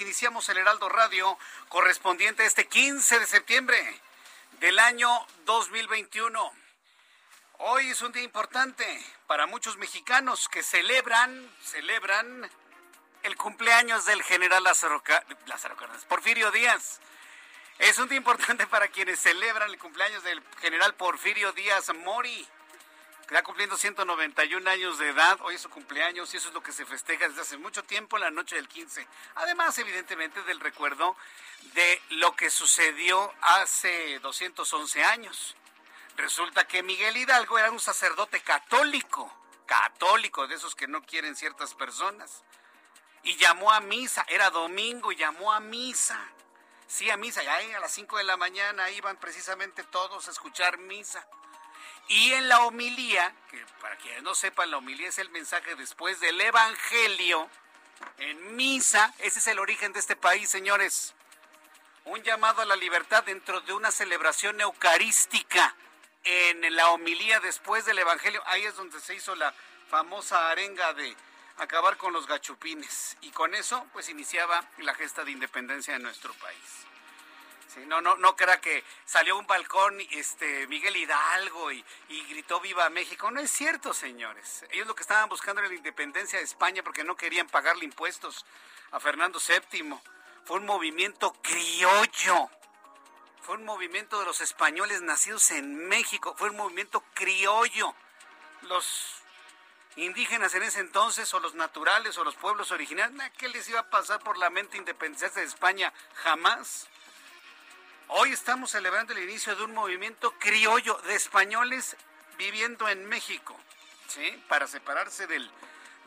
Iniciamos el Heraldo Radio correspondiente este 15 de septiembre del año 2021. Hoy es un día importante para muchos mexicanos que celebran, celebran el cumpleaños del general Lázaro, Lázaro Cárdenas, Porfirio Díaz. Es un día importante para quienes celebran el cumpleaños del general Porfirio Díaz Mori. Está cumpliendo 191 años de edad, hoy es su cumpleaños y eso es lo que se festeja desde hace mucho tiempo, la noche del 15. Además, evidentemente, del recuerdo de lo que sucedió hace 211 años. Resulta que Miguel Hidalgo era un sacerdote católico, católico, de esos que no quieren ciertas personas. Y llamó a misa, era domingo llamó a misa. Sí, a misa, y ahí a las 5 de la mañana iban precisamente todos a escuchar misa. Y en la homilía, que para quienes no sepan, la homilía es el mensaje después del Evangelio, en misa, ese es el origen de este país, señores. Un llamado a la libertad dentro de una celebración eucarística. En la homilía después del Evangelio, ahí es donde se hizo la famosa arenga de acabar con los gachupines. Y con eso, pues iniciaba la gesta de independencia de nuestro país. Sí, no, no, no crea que salió un balcón este, Miguel Hidalgo y, gritó Viva México. No es cierto, señores. Ellos lo que estaban buscando era la independencia de España porque no querían pagarle impuestos a Fernando VII. Fue un movimiento criollo. Fue un movimiento de los españoles nacidos en México. Fue un movimiento criollo. Los indígenas en ese entonces, o los naturales, o los pueblos originarios, nah, ¿qué les iba a pasar por la mente independencia de España? Jamás. Hoy estamos celebrando el inicio de un movimiento criollo de españoles viviendo en México, ¿sí? Para separarse del,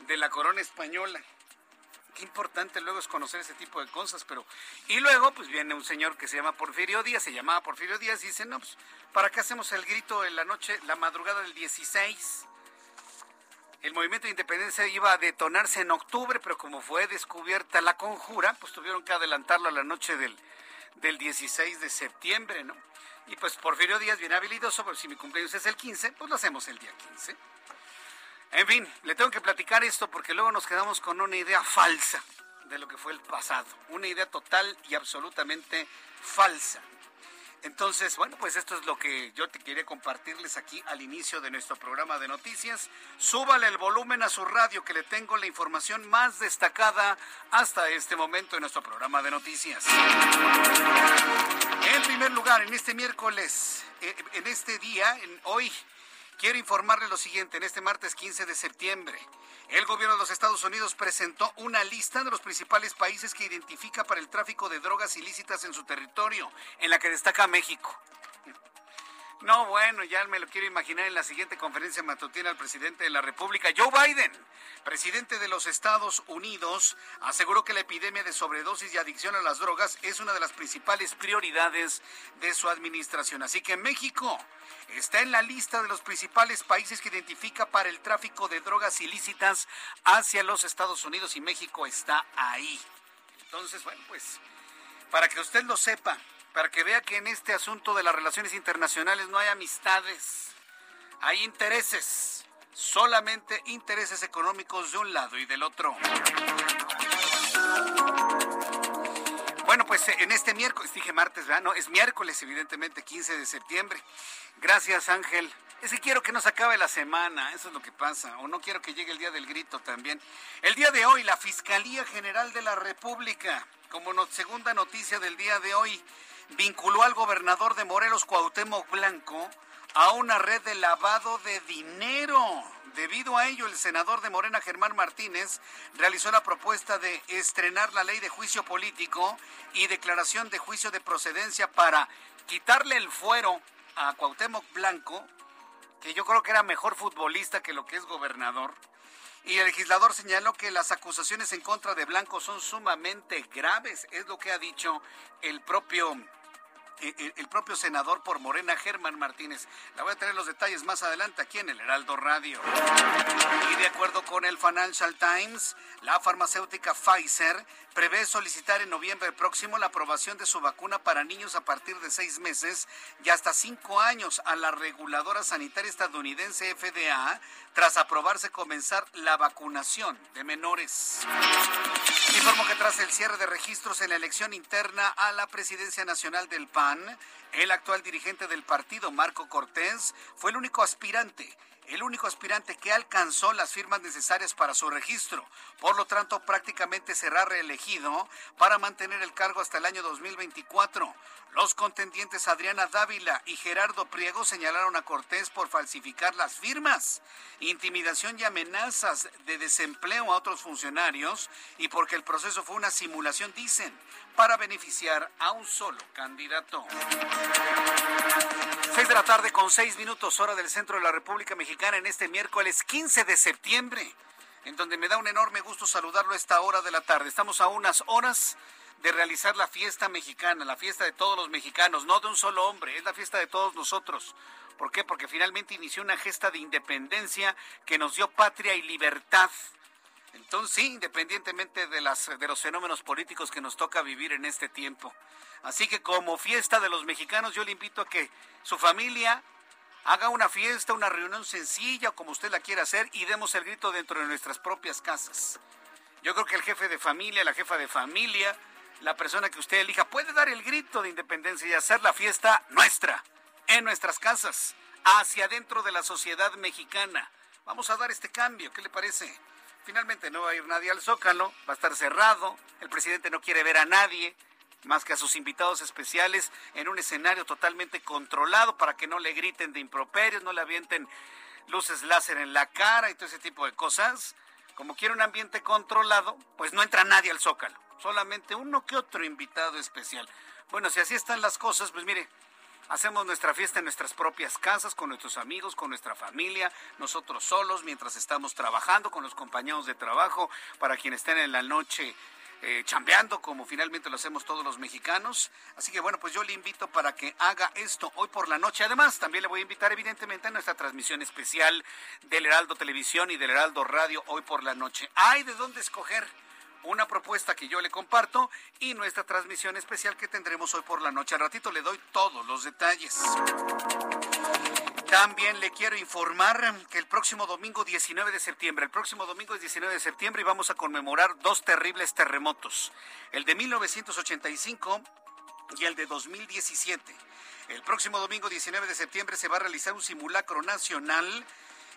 de la corona española. Qué importante luego es conocer ese tipo de cosas, pero... Y luego, pues viene un señor que se llama Porfirio Díaz, se llamaba Porfirio Díaz, y dice, no, pues, ¿para qué hacemos el grito en la noche, la madrugada del 16? El movimiento de independencia iba a detonarse en octubre, pero como fue descubierta la conjura, pues tuvieron que adelantarlo a la noche del, del 16 de septiembre, ¿no? Y pues Porfirio Díaz, bien habilidoso, pero si mi cumpleaños es el 15, pues lo hacemos el día 15. En fin, le tengo que platicar esto porque luego nos quedamos con una idea falsa de lo que fue el pasado. Una idea total y absolutamente falsa. Entonces, bueno, pues esto es lo que yo te quería compartirles aquí al inicio de nuestro programa de noticias. Súbale el volumen a su radio que le tengo la información más destacada hasta este momento en nuestro programa de noticias. En primer lugar, en este miércoles, eh, en este día, hoy, quiero informarle lo siguiente. En este martes 15 de septiembre, el gobierno de los Estados Unidos presentó una lista de los principales países que identifica para el tráfico de drogas ilícitas en su territorio, en la que destaca México. No, bueno, ya me lo quiero imaginar en la siguiente conferencia matutina al presidente de la República, Joe Biden, presidente de los Estados Unidos, aseguró que la epidemia de sobredosis y adicción a las drogas es una de las principales prioridades de su administración. Así que México está en la lista de los principales países que identifica para el tráfico de drogas ilícitas hacia los Estados Unidos y México está ahí. Entonces, bueno, pues para que usted lo sepa, para que vea que en este asunto de las relaciones internacionales no hay amistades, hay intereses. solamente intereses económicos de un lado y del otro. Bueno, pues en este miércoles, dije martes, ¿verdad? No, es miércoles, evidentemente, 15 de septiembre. Gracias, Ángel. Es que quiero que nos acabe la semana, eso es lo que pasa. O no quiero que llegue el día del grito también. El día de hoy, la Fiscalía General de la República, como segunda noticia del día de hoy, vinculó al gobernador de Morelos, Cuauhtémoc Blanco, a una red de lavado de dinero. Debido a ello, el senador de Morena, Germán Martínez, realizó la propuesta de estrenar la ley de juicio político y declaración de juicio de procedencia para quitarle el fuero a Cuauhtémoc Blanco, que yo creo que era mejor futbolista que lo que es gobernador. Y el legislador señaló que las acusaciones en contra de Blanco son sumamente graves, es lo que ha dicho el propio el propio senador por Morena, Germán Martínez. La voy a tener los detalles más adelante aquí en el Heraldo Radio. Y de acuerdo con el Financial Times, la farmacéutica Pfizer prevé solicitar en noviembre próximo la aprobación de su vacuna para niños a partir de seis meses y hasta cinco años a la reguladora sanitaria estadounidense FDA tras aprobarse comenzar la vacunación de menores. Tras el cierre de registros en la elección interna a la presidencia nacional del PAN, el actual dirigente del partido, Marco Cortés, fue el único aspirante el único aspirante que alcanzó las firmas necesarias para su registro. Por lo tanto, prácticamente será reelegido para mantener el cargo hasta el año 2024. Los contendientes Adriana Dávila y Gerardo Priego señalaron a Cortés por falsificar las firmas, intimidación y amenazas de desempleo a otros funcionarios y porque el proceso fue una simulación, dicen, para beneficiar a un solo candidato. Seis de la tarde con seis minutos hora del centro de la República Mexicana en este miércoles 15 de septiembre, en donde me da un enorme gusto saludarlo a esta hora de la tarde. Estamos a unas horas de realizar la fiesta mexicana, la fiesta de todos los mexicanos, no de un solo hombre, es la fiesta de todos nosotros. ¿Por qué? Porque finalmente inició una gesta de independencia que nos dio patria y libertad. Entonces, sí, independientemente de, las, de los fenómenos políticos que nos toca vivir en este tiempo. Así que como fiesta de los mexicanos, yo le invito a que su familia haga una fiesta, una reunión sencilla, como usted la quiera hacer, y demos el grito dentro de nuestras propias casas. Yo creo que el jefe de familia, la jefa de familia, la persona que usted elija puede dar el grito de independencia y hacer la fiesta nuestra, en nuestras casas, hacia adentro de la sociedad mexicana. Vamos a dar este cambio, ¿qué le parece? Finalmente no va a ir nadie al Zócalo, va a estar cerrado, el presidente no quiere ver a nadie, más que a sus invitados especiales, en un escenario totalmente controlado para que no le griten de improperios, no le avienten luces láser en la cara y todo ese tipo de cosas. Como quiere un ambiente controlado, pues no entra nadie al Zócalo solamente uno que otro invitado especial. Bueno, si así están las cosas, pues mire, hacemos nuestra fiesta en nuestras propias casas, con nuestros amigos, con nuestra familia, nosotros solos, mientras estamos trabajando, con los compañeros de trabajo, para quienes estén en la noche eh, chambeando, como finalmente lo hacemos todos los mexicanos. Así que bueno, pues yo le invito para que haga esto hoy por la noche. Además, también le voy a invitar evidentemente a nuestra transmisión especial del Heraldo Televisión y del Heraldo Radio hoy por la noche. Hay de dónde escoger una propuesta que yo le comparto y nuestra transmisión especial que tendremos hoy por la noche. Al ratito le doy todos los detalles. También le quiero informar que el próximo domingo 19 de septiembre, el próximo domingo es 19 de septiembre y vamos a conmemorar dos terribles terremotos, el de 1985 y el de 2017. El próximo domingo 19 de septiembre se va a realizar un simulacro nacional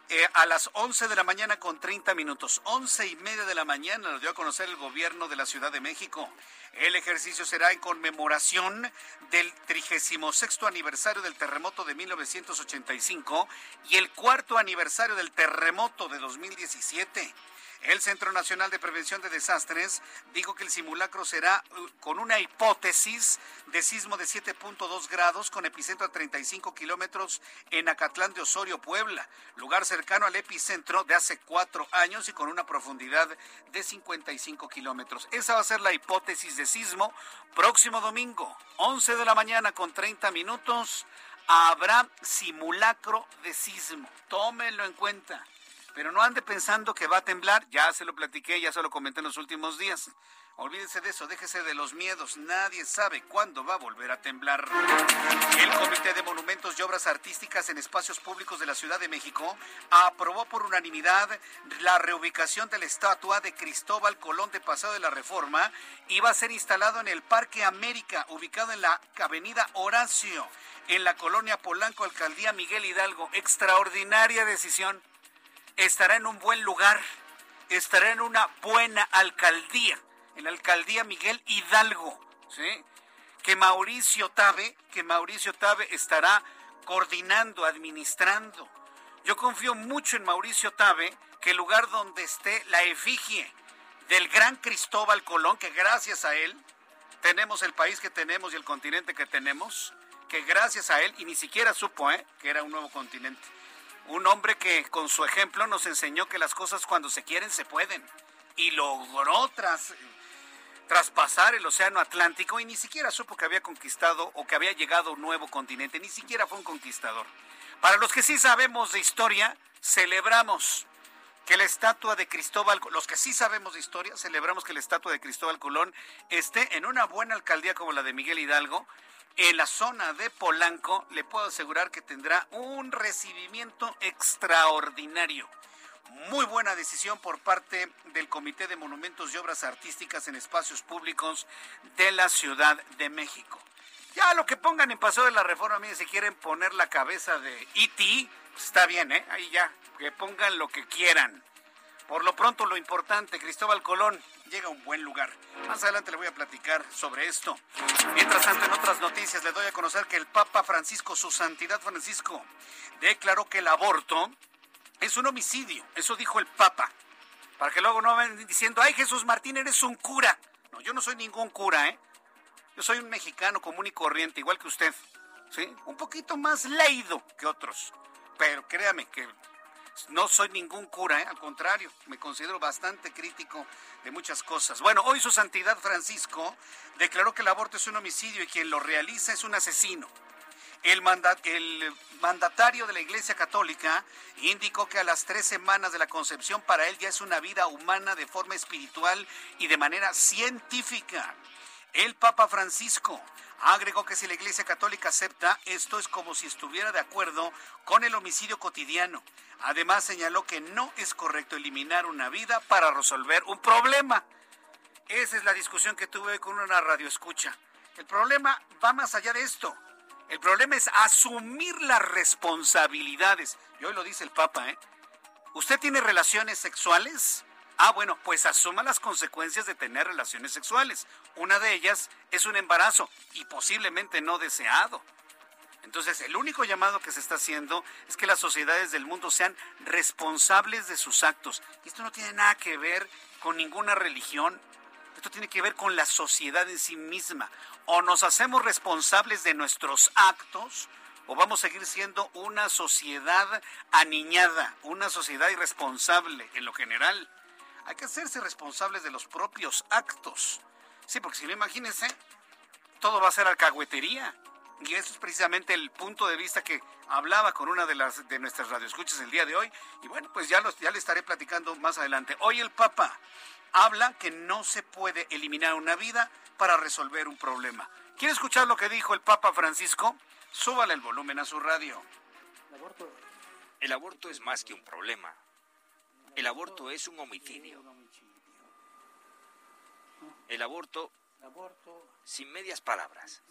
eh, a las 11 de la mañana con 30 minutos. 11 y media de la mañana lo dio a conocer el gobierno de la Ciudad de México. El ejercicio será en conmemoración del 36 aniversario del terremoto de 1985 y el cuarto aniversario del terremoto de 2017. El Centro Nacional de Prevención de Desastres dijo que el simulacro será uh, con una hipótesis de sismo de 7.2 grados con epicentro a 35 kilómetros en Acatlán de Osorio, Puebla, lugar cercano al epicentro de hace cuatro años y con una profundidad de 55 kilómetros. Esa va a ser la hipótesis de sismo. Próximo domingo, 11 de la mañana con 30 minutos, habrá simulacro de sismo. Tómenlo en cuenta Pero no ande pensando que va a temblar, ya se lo platiqué, ya se lo comenté en los últimos días. Olvídese de eso, déjese de los miedos. Nadie sabe cuándo va a volver a temblar. El Comité de Monumentos y Obras Artísticas en Espacios Públicos de la Ciudad de México aprobó por unanimidad la reubicación de la estatua de Cristóbal Colón de Pasado de la Reforma y va a ser instalado en el Parque América, ubicado en la Avenida Horacio, en la colonia Polanco, Alcaldía Miguel Hidalgo. Extraordinaria decisión. Estará en un buen lugar, estará en una buena alcaldía en la alcaldía Miguel Hidalgo, ¿sí? Que Mauricio Tabe, que Mauricio Tabe estará coordinando, administrando. Yo confío mucho en Mauricio Tabe, que el lugar donde esté la efigie del gran Cristóbal Colón, que gracias a él tenemos el país que tenemos y el continente que tenemos, que gracias a él, y ni siquiera supo ¿eh? que era un nuevo continente. Un hombre que con su ejemplo nos enseñó que las cosas cuando se quieren se pueden. Y logró tras traspasar el Océano Atlántico y ni siquiera supo que había conquistado o que había llegado a un nuevo continente, ni siquiera fue un conquistador. Para los que sí sabemos de historia, celebramos que la estatua de Cristóbal, los que sí sabemos de historia, celebramos que la estatua de Cristóbal Colón esté en una buena alcaldía como la de Miguel Hidalgo, en la zona de Polanco, le puedo asegurar que tendrá un recibimiento extraordinario. Muy buena decisión por parte del Comité de Monumentos y Obras Artísticas en Espacios Públicos de la Ciudad de México. Ya lo que pongan en paso de la reforma, mire, si quieren poner la cabeza de E.T., pues está bien, ¿eh? Ahí ya, que pongan lo que quieran. Por lo pronto, lo importante, Cristóbal Colón llega a un buen lugar. Más adelante le voy a platicar sobre esto. Mientras tanto, en otras noticias, le doy a conocer que el Papa Francisco, su santidad Francisco, declaró que el aborto es un homicidio, eso dijo el Papa. Para que luego no vayan diciendo, ay Jesús Martín, eres un cura. No, yo no soy ningún cura, ¿eh? Yo soy un mexicano común y corriente, igual que usted. ¿Sí? Un poquito más leído que otros. Pero créame que no soy ningún cura, ¿eh? al contrario, me considero bastante crítico de muchas cosas. Bueno, hoy su santidad Francisco declaró que el aborto es un homicidio y quien lo realiza es un asesino. El, mandatario de la Iglesia Católica indicó que a las tres semanas de la concepción para él ya es una vida humana de forma espiritual y de manera científica. El Papa Francisco agregó que si la Iglesia Católica acepta, esto es como si estuviera de acuerdo con el homicidio cotidiano. Además señaló que no es correcto eliminar una vida para resolver un problema. Esa es la discusión que tuve con una radioescucha. El problema va más allá de esto. El problema es asumir las responsabilidades. Y hoy lo dice el Papa, ¿eh? ¿Usted tiene relaciones sexuales? Ah, bueno, pues asuma las consecuencias de tener relaciones sexuales. Una de ellas es un embarazo y posiblemente no deseado. Entonces, el único llamado que se está haciendo es que las sociedades del mundo sean responsables de sus actos. Y esto no tiene nada que ver con ninguna religión. Esto tiene que ver con la sociedad en sí misma o nos hacemos responsables de nuestros actos o vamos a seguir siendo una sociedad aniñada, una sociedad irresponsable en lo general. Hay que hacerse responsables de los propios actos. Sí, porque si no, imagínense, todo va a ser alcahuetería. Y eso es precisamente el punto de vista que hablaba con una de las de nuestras radioescuchas el día de hoy. Y bueno, pues ya, los, ya le estaré platicando más adelante. Hoy el Papa habla que no se puede eliminar una vida para resolver un problema. ¿Quiere escuchar lo que dijo el Papa Francisco? Súbale el volumen a su radio. El aborto, es más que un problema. El aborto es un homicidio. El aborto, sin medias palabras.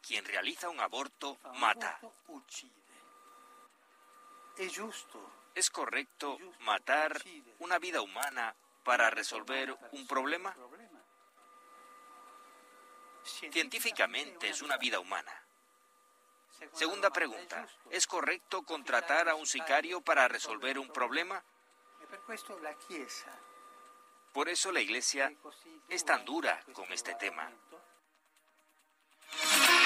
Quien realiza un aborto mata. Es justo ¿Es correcto matar una vida humana para resolver un problema? Científicamente es una vida humana. Segunda pregunta, ¿es correcto contratar a un sicario para resolver un problema? Por eso la Iglesia es tan dura con este tema.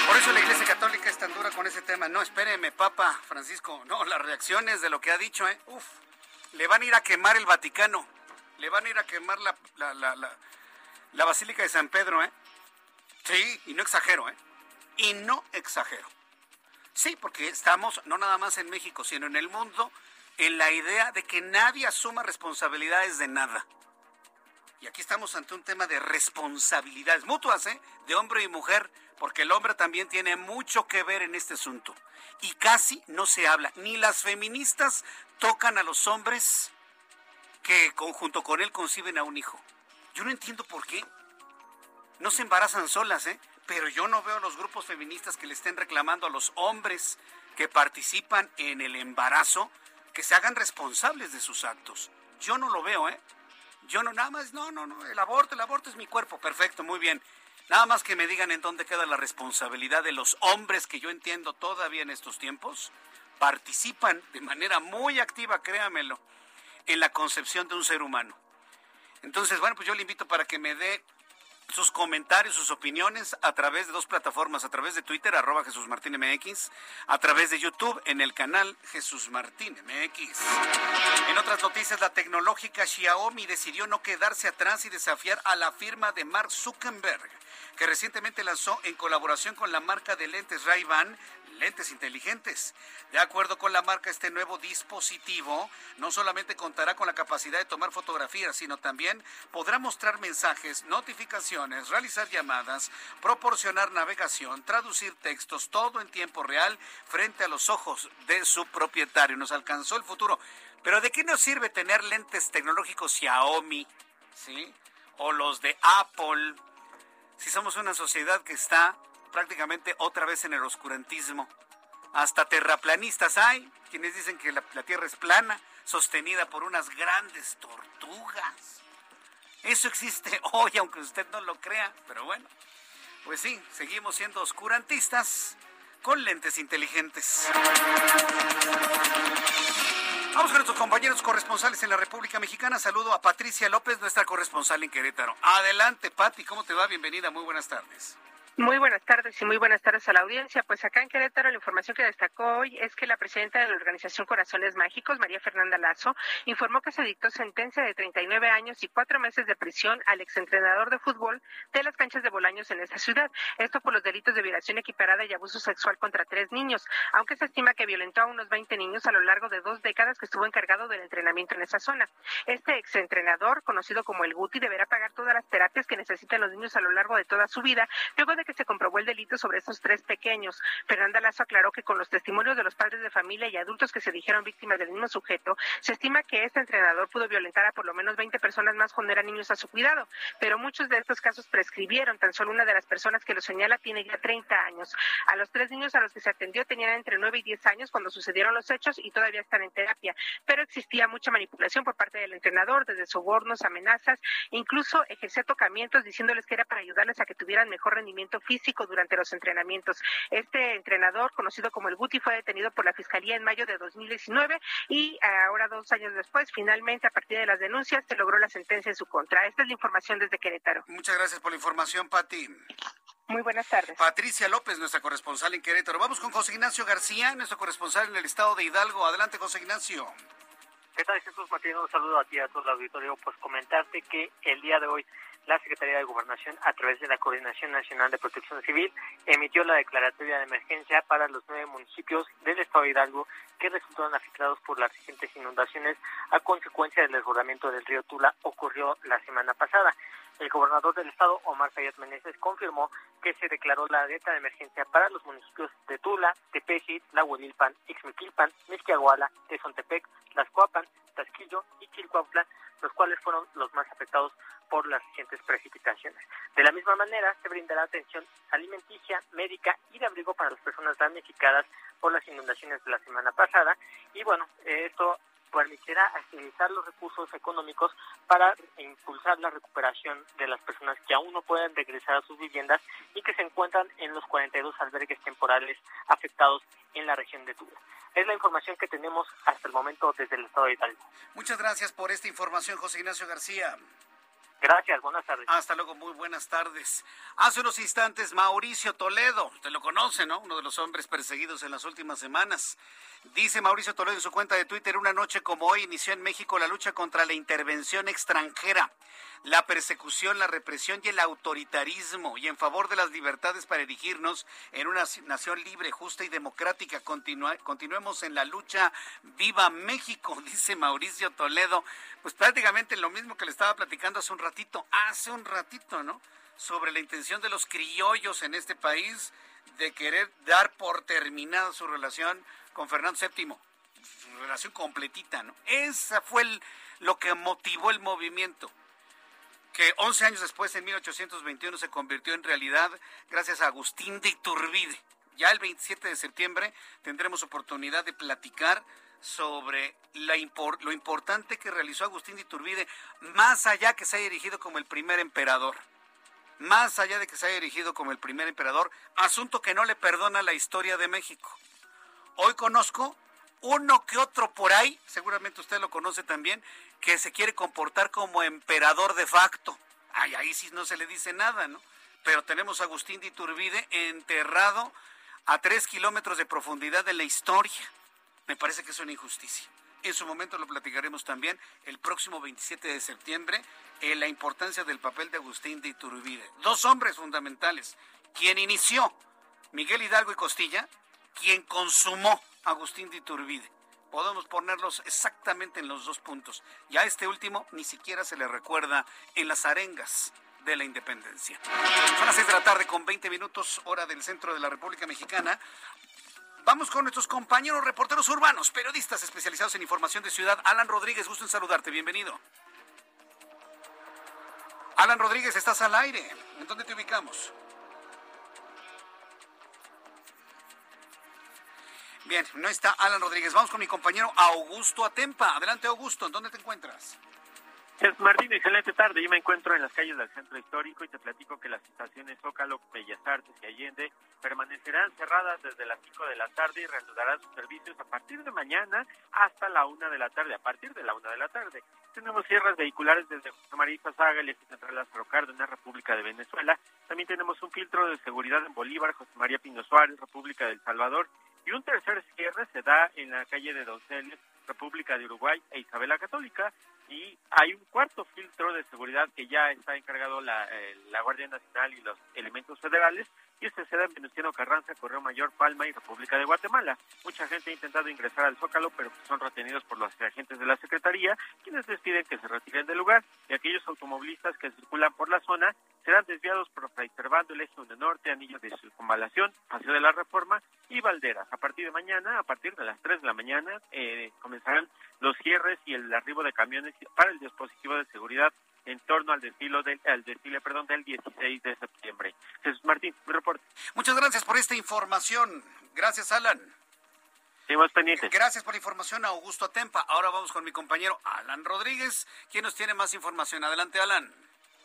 Por eso la Iglesia Católica es tan dura con ese tema. No, espéreme, Papa Francisco. No, las reacciones de lo que ha dicho, ¿eh? Uf, le van a ir a quemar el Vaticano. Le van a ir a quemar la, la, la, la Basílica de San Pedro, ¿eh? Sí, y no exagero, ¿eh? Y no exagero. Sí, porque estamos, no nada más en México, sino en el mundo, en la idea de que nadie asuma responsabilidades de nada. Y aquí estamos ante un tema de responsabilidades mutuas, ¿eh? de hombre y mujer, porque el hombre también tiene mucho que ver en este asunto. Y casi no se habla, ni las feministas tocan a los hombres que conjunto con él conciben a un hijo. Yo no entiendo por qué. No se embarazan solas, ¿eh? Pero yo no veo a los grupos feministas que le estén reclamando a los hombres que participan en el embarazo que se hagan responsables de sus actos. Yo no lo veo, ¿eh? Yo no, nada más, no, no, no, el aborto, el aborto es mi cuerpo, perfecto, muy bien. Nada más que me digan en dónde queda la responsabilidad de los hombres que yo entiendo todavía en estos tiempos, participan de manera muy activa, créamelo, en la concepción de un ser humano. Entonces, bueno, pues yo le invito para que me dé sus comentarios, sus opiniones a través de dos plataformas, a través de Twitter, arroba Jesús Martín MX, a través de YouTube en el canal Jesús Martín MX. En otras noticias, la tecnológica Xiaomi decidió no quedarse atrás y desafiar a la firma de Mark Zuckerberg, que recientemente lanzó en colaboración con la marca de lentes Ray-Ban lentes inteligentes. De acuerdo con la marca, este nuevo dispositivo no solamente contará con la capacidad de tomar fotografías, sino también podrá mostrar mensajes, notificaciones, realizar llamadas, proporcionar navegación, traducir textos, todo en tiempo real frente a los ojos de su propietario. Nos alcanzó el futuro. Pero ¿de qué nos sirve tener lentes tecnológicos Xiaomi? ¿Sí? O los de Apple. Si somos una sociedad que está prácticamente otra vez en el oscurantismo. Hasta terraplanistas hay, quienes dicen que la, Tierra es plana, sostenida por unas grandes tortugas. Eso existe hoy, aunque usted no lo crea, pero bueno, pues sí, seguimos siendo oscurantistas con lentes inteligentes. Vamos con nuestros compañeros corresponsales en la República Mexicana. Saludo a Patricia López, nuestra corresponsal en Querétaro. Adelante, Pati, ¿cómo te va? Bienvenida, muy buenas tardes. Muy buenas tardes y muy buenas tardes a la audiencia. Pues acá en Querétaro la información que destacó hoy es que la presidenta de la organización Corazones Mágicos, María Fernanda Lazo, informó que se dictó sentencia de 39 años y cuatro meses de prisión al exentrenador de fútbol de las canchas de Bolaños en esta ciudad. Esto por los delitos de violación equiparada y abuso sexual contra tres niños, aunque se estima que violentó a unos 20 niños a lo largo de dos décadas que estuvo encargado del entrenamiento en esa zona. Este exentrenador, conocido como el Guti, deberá pagar todas las terapias que necesitan los niños a lo largo de toda su vida, luego de que se comprobó el delito sobre estos tres pequeños. Fernanda Lazo aclaró que con los testimonios de los padres de familia y adultos que se dijeron víctimas del mismo sujeto, se estima que este entrenador pudo violentar a por lo menos 20 personas más cuando eran niños a su cuidado, pero muchos de estos casos prescribieron. Tan solo una de las personas que lo señala tiene ya 30 años. A los tres niños a los que se atendió tenían entre 9 y 10 años cuando sucedieron los hechos y todavía están en terapia, pero existía mucha manipulación por parte del entrenador, desde sobornos, amenazas, incluso ejercía tocamientos diciéndoles que era para ayudarles a que tuvieran mejor rendimiento físico durante los entrenamientos. Este entrenador, conocido como el Guti, fue detenido por la Fiscalía en mayo de 2019 y ahora, dos años después, finalmente, a partir de las denuncias, se logró la sentencia en su contra. Esta es la información desde Querétaro. Muchas gracias por la información, Pati. Muy buenas tardes. Patricia López, nuestra corresponsal en Querétaro. Vamos con José Ignacio García, nuestro corresponsal en el estado de Hidalgo. Adelante, José Ignacio. ¿Qué tal, Jesús Martín? Un saludo a ti, a todo el auditorio. Pues comentarte que el día de hoy la Secretaría de Gobernación, a través de la Coordinación Nacional de Protección Civil, emitió la declaratoria de emergencia para los nueve municipios del Estado de Hidalgo que resultaron afectados por las recientes inundaciones a consecuencia del desbordamiento del río Tula ocurrió la semana pasada. El gobernador del estado, Omar Fayad Meneses, confirmó que se declaró la alerta de emergencia para los municipios de Tula, Tepeji, Lahuelilpan, Ixmiquilpan, Mixquiahuala, Tezontepec, Las Coapan, Tasquillo y Chilcuautla, los cuales fueron los más afectados por las recientes precipitaciones. De la misma manera, se brindará atención alimenticia, médica y de abrigo para las personas damnificadas por las inundaciones de la semana pasada. Y bueno, esto permitirá agilizar los recursos económicos para impulsar la recuperación de las personas que aún no pueden regresar a sus viviendas y que se encuentran en los 42 albergues temporales afectados en la región de Tula. Es la información que tenemos hasta el momento desde el estado de Italia. Muchas gracias por esta información, José Ignacio García. Gracias, buenas tardes. Hasta luego, muy buenas tardes. Hace unos instantes, Mauricio Toledo, usted lo conoce, ¿no? Uno de los hombres perseguidos en las últimas semanas. Dice Mauricio Toledo en su cuenta de Twitter, una noche como hoy inició en México la lucha contra la intervención extranjera. La persecución, la represión y el autoritarismo y en favor de las libertades para erigirnos en una nación libre, justa y democrática. continuemos en la lucha. ¡Viva México! Dice Mauricio Toledo. Pues prácticamente lo mismo que le estaba platicando hace un ratito, hace un ratito, ¿no? Sobre la intención de los criollos en este país de querer dar por terminada su relación con Fernando VII. Relación completita, ¿no? Esa fue lo que motivó el movimiento que 11 años después, en 1821, se convirtió en realidad gracias a Agustín de Iturbide. Ya el 27 de septiembre tendremos oportunidad de platicar sobre lo importante que realizó Agustín de Iturbide, más allá que se haya erigido como el primer emperador. Más allá de que se haya erigido como el primer emperador, asunto que no le perdona la historia de México. Hoy conozco uno que otro por ahí, seguramente usted lo conoce también, que se quiere comportar como emperador de facto. Ay, ahí sí no se le dice nada, ¿no? Pero tenemos a Agustín de Iturbide enterrado a tres kilómetros de profundidad de la historia. Me parece que es una injusticia. En su momento lo platicaremos también el próximo 27 de septiembre en la importancia del papel de Agustín de Iturbide. Dos hombres fundamentales. Quien inició, Miguel Hidalgo y Costilla, quien consumó Agustín de Iturbide. Podemos ponerlos exactamente en los dos puntos. Y a este último ni siquiera se le recuerda en las arengas de la independencia. Son las seis de la tarde con 20 minutos, hora del centro de la República Mexicana. Vamos con nuestros compañeros reporteros urbanos, periodistas especializados en información de ciudad. Alan Rodríguez, gusto en saludarte, bienvenido. Alan Rodríguez, estás al aire. ¿En dónde te ubicamos? Bien, no está Alan Rodríguez. Vamos con mi compañero Augusto Atempa. Adelante, Augusto. ¿En dónde te encuentras? Martín, excelente tarde. Yo me encuentro en las calles del centro histórico y te platico que las estaciones Zócalo, Bellas Artes y Allende permanecerán cerradas desde las 5 de la tarde y reanudarán sus servicios a partir de mañana hasta la 1 de la tarde. A partir de la 1 de la tarde. Tenemos cierres vehiculares desde José María Saga, el central Lázaro Cárdenas, República de Venezuela. También tenemos un filtro de seguridad en Bolívar, José María Pino Suárez, República del Salvador y un tercer cierre se da en la calle de Donceles, República de Uruguay e Isabela Católica. Y hay un cuarto filtro de seguridad que ya está encargado la, eh, la Guardia Nacional y los elementos federales y este se da en Venustiano Carranza, Correo Mayor, Palma y República de Guatemala. Mucha gente ha intentado ingresar al Zócalo, pero son retenidos por los agentes de la Secretaría, quienes les piden que se retiren del lugar, y aquellos automovilistas que circulan por la zona serán desviados por Fray Servando, el Eje 1 Norte, Anillo de Circunvalación, Paseo de la Reforma y Valderas. A partir de mañana, a partir de las 3 de la mañana, eh, comenzarán los cierres y el arribo de camiones para el dispositivo de seguridad en torno al desfile del, al desfile, perdón, del 16 de septiembre. Jesús Martín, mi reporte. Muchas gracias por esta información. Gracias, Alan. Seguimos pendientes. Gracias por la información Augusto Atempa. Ahora vamos con mi compañero Alan Rodríguez, quien nos tiene más información. Adelante, Alan.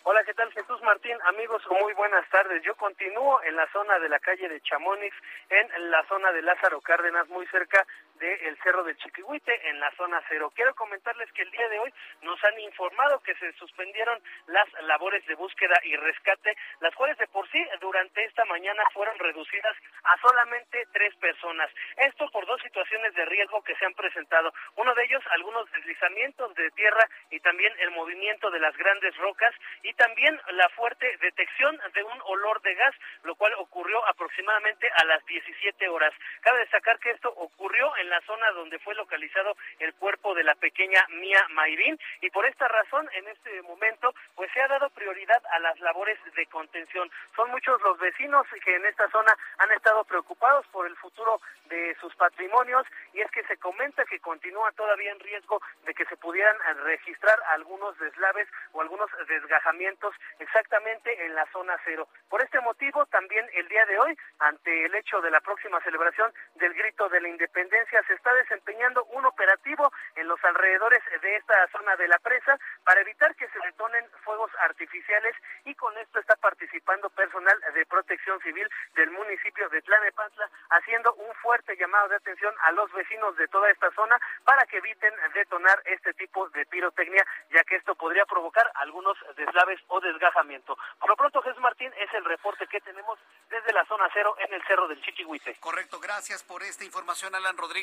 Hola, ¿qué tal? Jesús Martín, amigos, muy buenas tardes. Yo continúo en la zona de la calle de Chamonix, en la zona de Lázaro Cárdenas, muy cerca del Cerro del Chiquihuite, en la zona cero. Quiero comentarles que el día de hoy nos han informado que se suspendieron las labores de búsqueda y rescate, las cuales de por sí durante esta mañana fueron reducidas a solamente tres personas. Esto por dos situaciones de riesgo que se han presentado. Uno de ellos, algunos deslizamientos de tierra y también el movimiento de las grandes rocas y también la fuerte detección de un olor de gas, lo cual ocurrió aproximadamente a las 17 horas. Cabe destacar que esto ocurrió en la zona donde fue localizado el cuerpo de la pequeña Mía Mayrín y por esta razón en este momento pues se ha dado prioridad a las labores de contención. Son muchos los vecinos que en esta zona han estado preocupados por el futuro de sus patrimonios y es que se comenta que continúa todavía en riesgo de que se pudieran registrar algunos deslaves o algunos desgajamientos exactamente en la zona cero. Por este motivo también el día de hoy ante el hecho de la próxima celebración del grito de la independencia se está desempeñando un operativo en los alrededores de esta zona de la presa para evitar que se detonen fuegos artificiales y con esto está participando personal de protección civil del municipio de Tlanepantla haciendo un fuerte llamado de atención a los vecinos de toda esta zona para que eviten detonar este tipo de pirotecnia ya que esto podría provocar algunos deslaves o desgajamiento. Por lo pronto Jesús Martín es el reporte que tenemos desde la zona cero en el cerro del Chichihuite. Correcto, gracias por esta información Alan Rodríguez.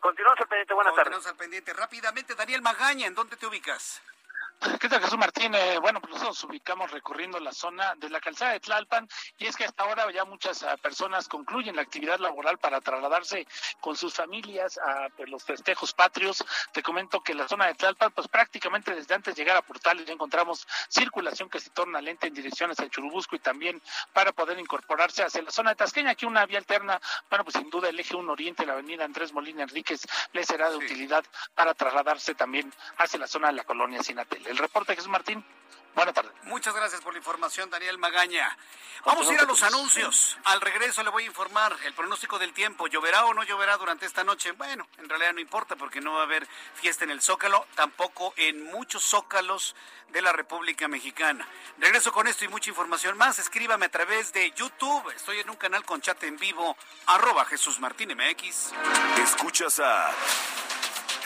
Continuamos al pendiente, buenas Continuamos al pendiente. Rápidamente, Daniel Magaña, ¿en dónde te ubicas? ¿Qué tal, Jesús Martín? Eh, bueno, pues nosotros nos ubicamos recorriendo la zona de la calzada de Tlalpan y es que hasta ahora ya muchas uh, personas concluyen la actividad laboral para trasladarse con sus familias a pues, los festejos patrios. Te comento que la zona de Tlalpan, pues prácticamente desde antes de llegar a Portales ya encontramos circulación que se torna lenta en dirección hacia Churubusco y también para poder incorporarse hacia la zona de Tasqueña. Aquí una vía alterna, bueno, pues sin duda el eje 1 Oriente, la avenida Andrés Molina Enríquez, le será de sí. utilidad para trasladarse también hacia la zona de la colonia Sinatel. El reporte, Jesús Martín. Buenas tardes. Muchas gracias por la información, Daniel Magaña. Vamos a ir a los anuncios. Al regreso le voy a informar el pronóstico del tiempo. ¿Lloverá o no lloverá durante esta noche? Bueno, en realidad no importa porque no va a haber fiesta en el Zócalo, tampoco en muchos zócalos de la República Mexicana. Regreso con esto y mucha información más. Escríbame a través de YouTube. Estoy en un canal con chat en vivo, arroba Jesús Martín MX. Escuchas a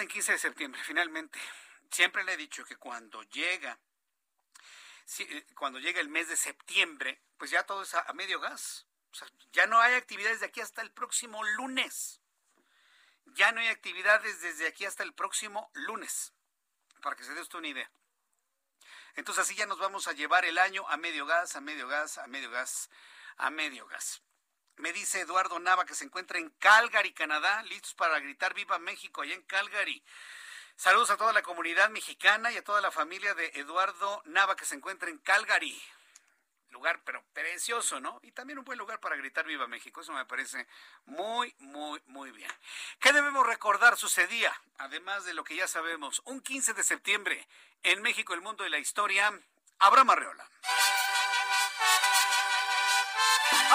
En 15 de septiembre, finalmente. Siempre le he dicho que cuando llega, cuando llega el mes de septiembre, pues ya todo es a, a medio gas. O sea, ya no hay actividades de aquí hasta el próximo lunes. Ya no hay actividades desde aquí hasta el próximo lunes. Para que se dé usted una idea. Entonces así ya nos vamos a llevar el año a medio gas, a medio gas, a medio gas, a medio gas. Me dice Eduardo Nava que se encuentra en Calgary, Canadá, listos para gritar Viva México allá en Calgary. Saludos a toda la comunidad mexicana y a toda la familia de Eduardo Nava que se encuentra en Calgary. Lugar, pero precioso, ¿no? Y también un buen lugar para gritar Viva México. Eso me parece muy, muy, muy bien. ¿Qué debemos recordar sucedía? Además de lo que ya sabemos, un 15 de septiembre en México, el mundo y la historia. Abraham Arreola.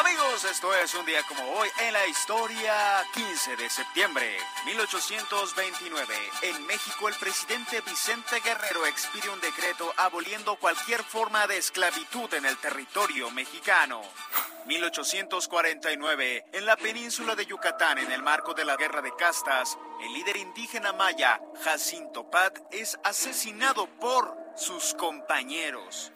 Amigos, esto es un día como hoy en la historia, 15 de septiembre 1829. En México, el presidente Vicente Guerrero expide un decreto aboliendo cualquier forma de esclavitud en el territorio mexicano. 1849. En la península de Yucatán, en el marco de la Guerra de Castas, el líder indígena maya, Jacinto Pat, es asesinado por sus compañeros.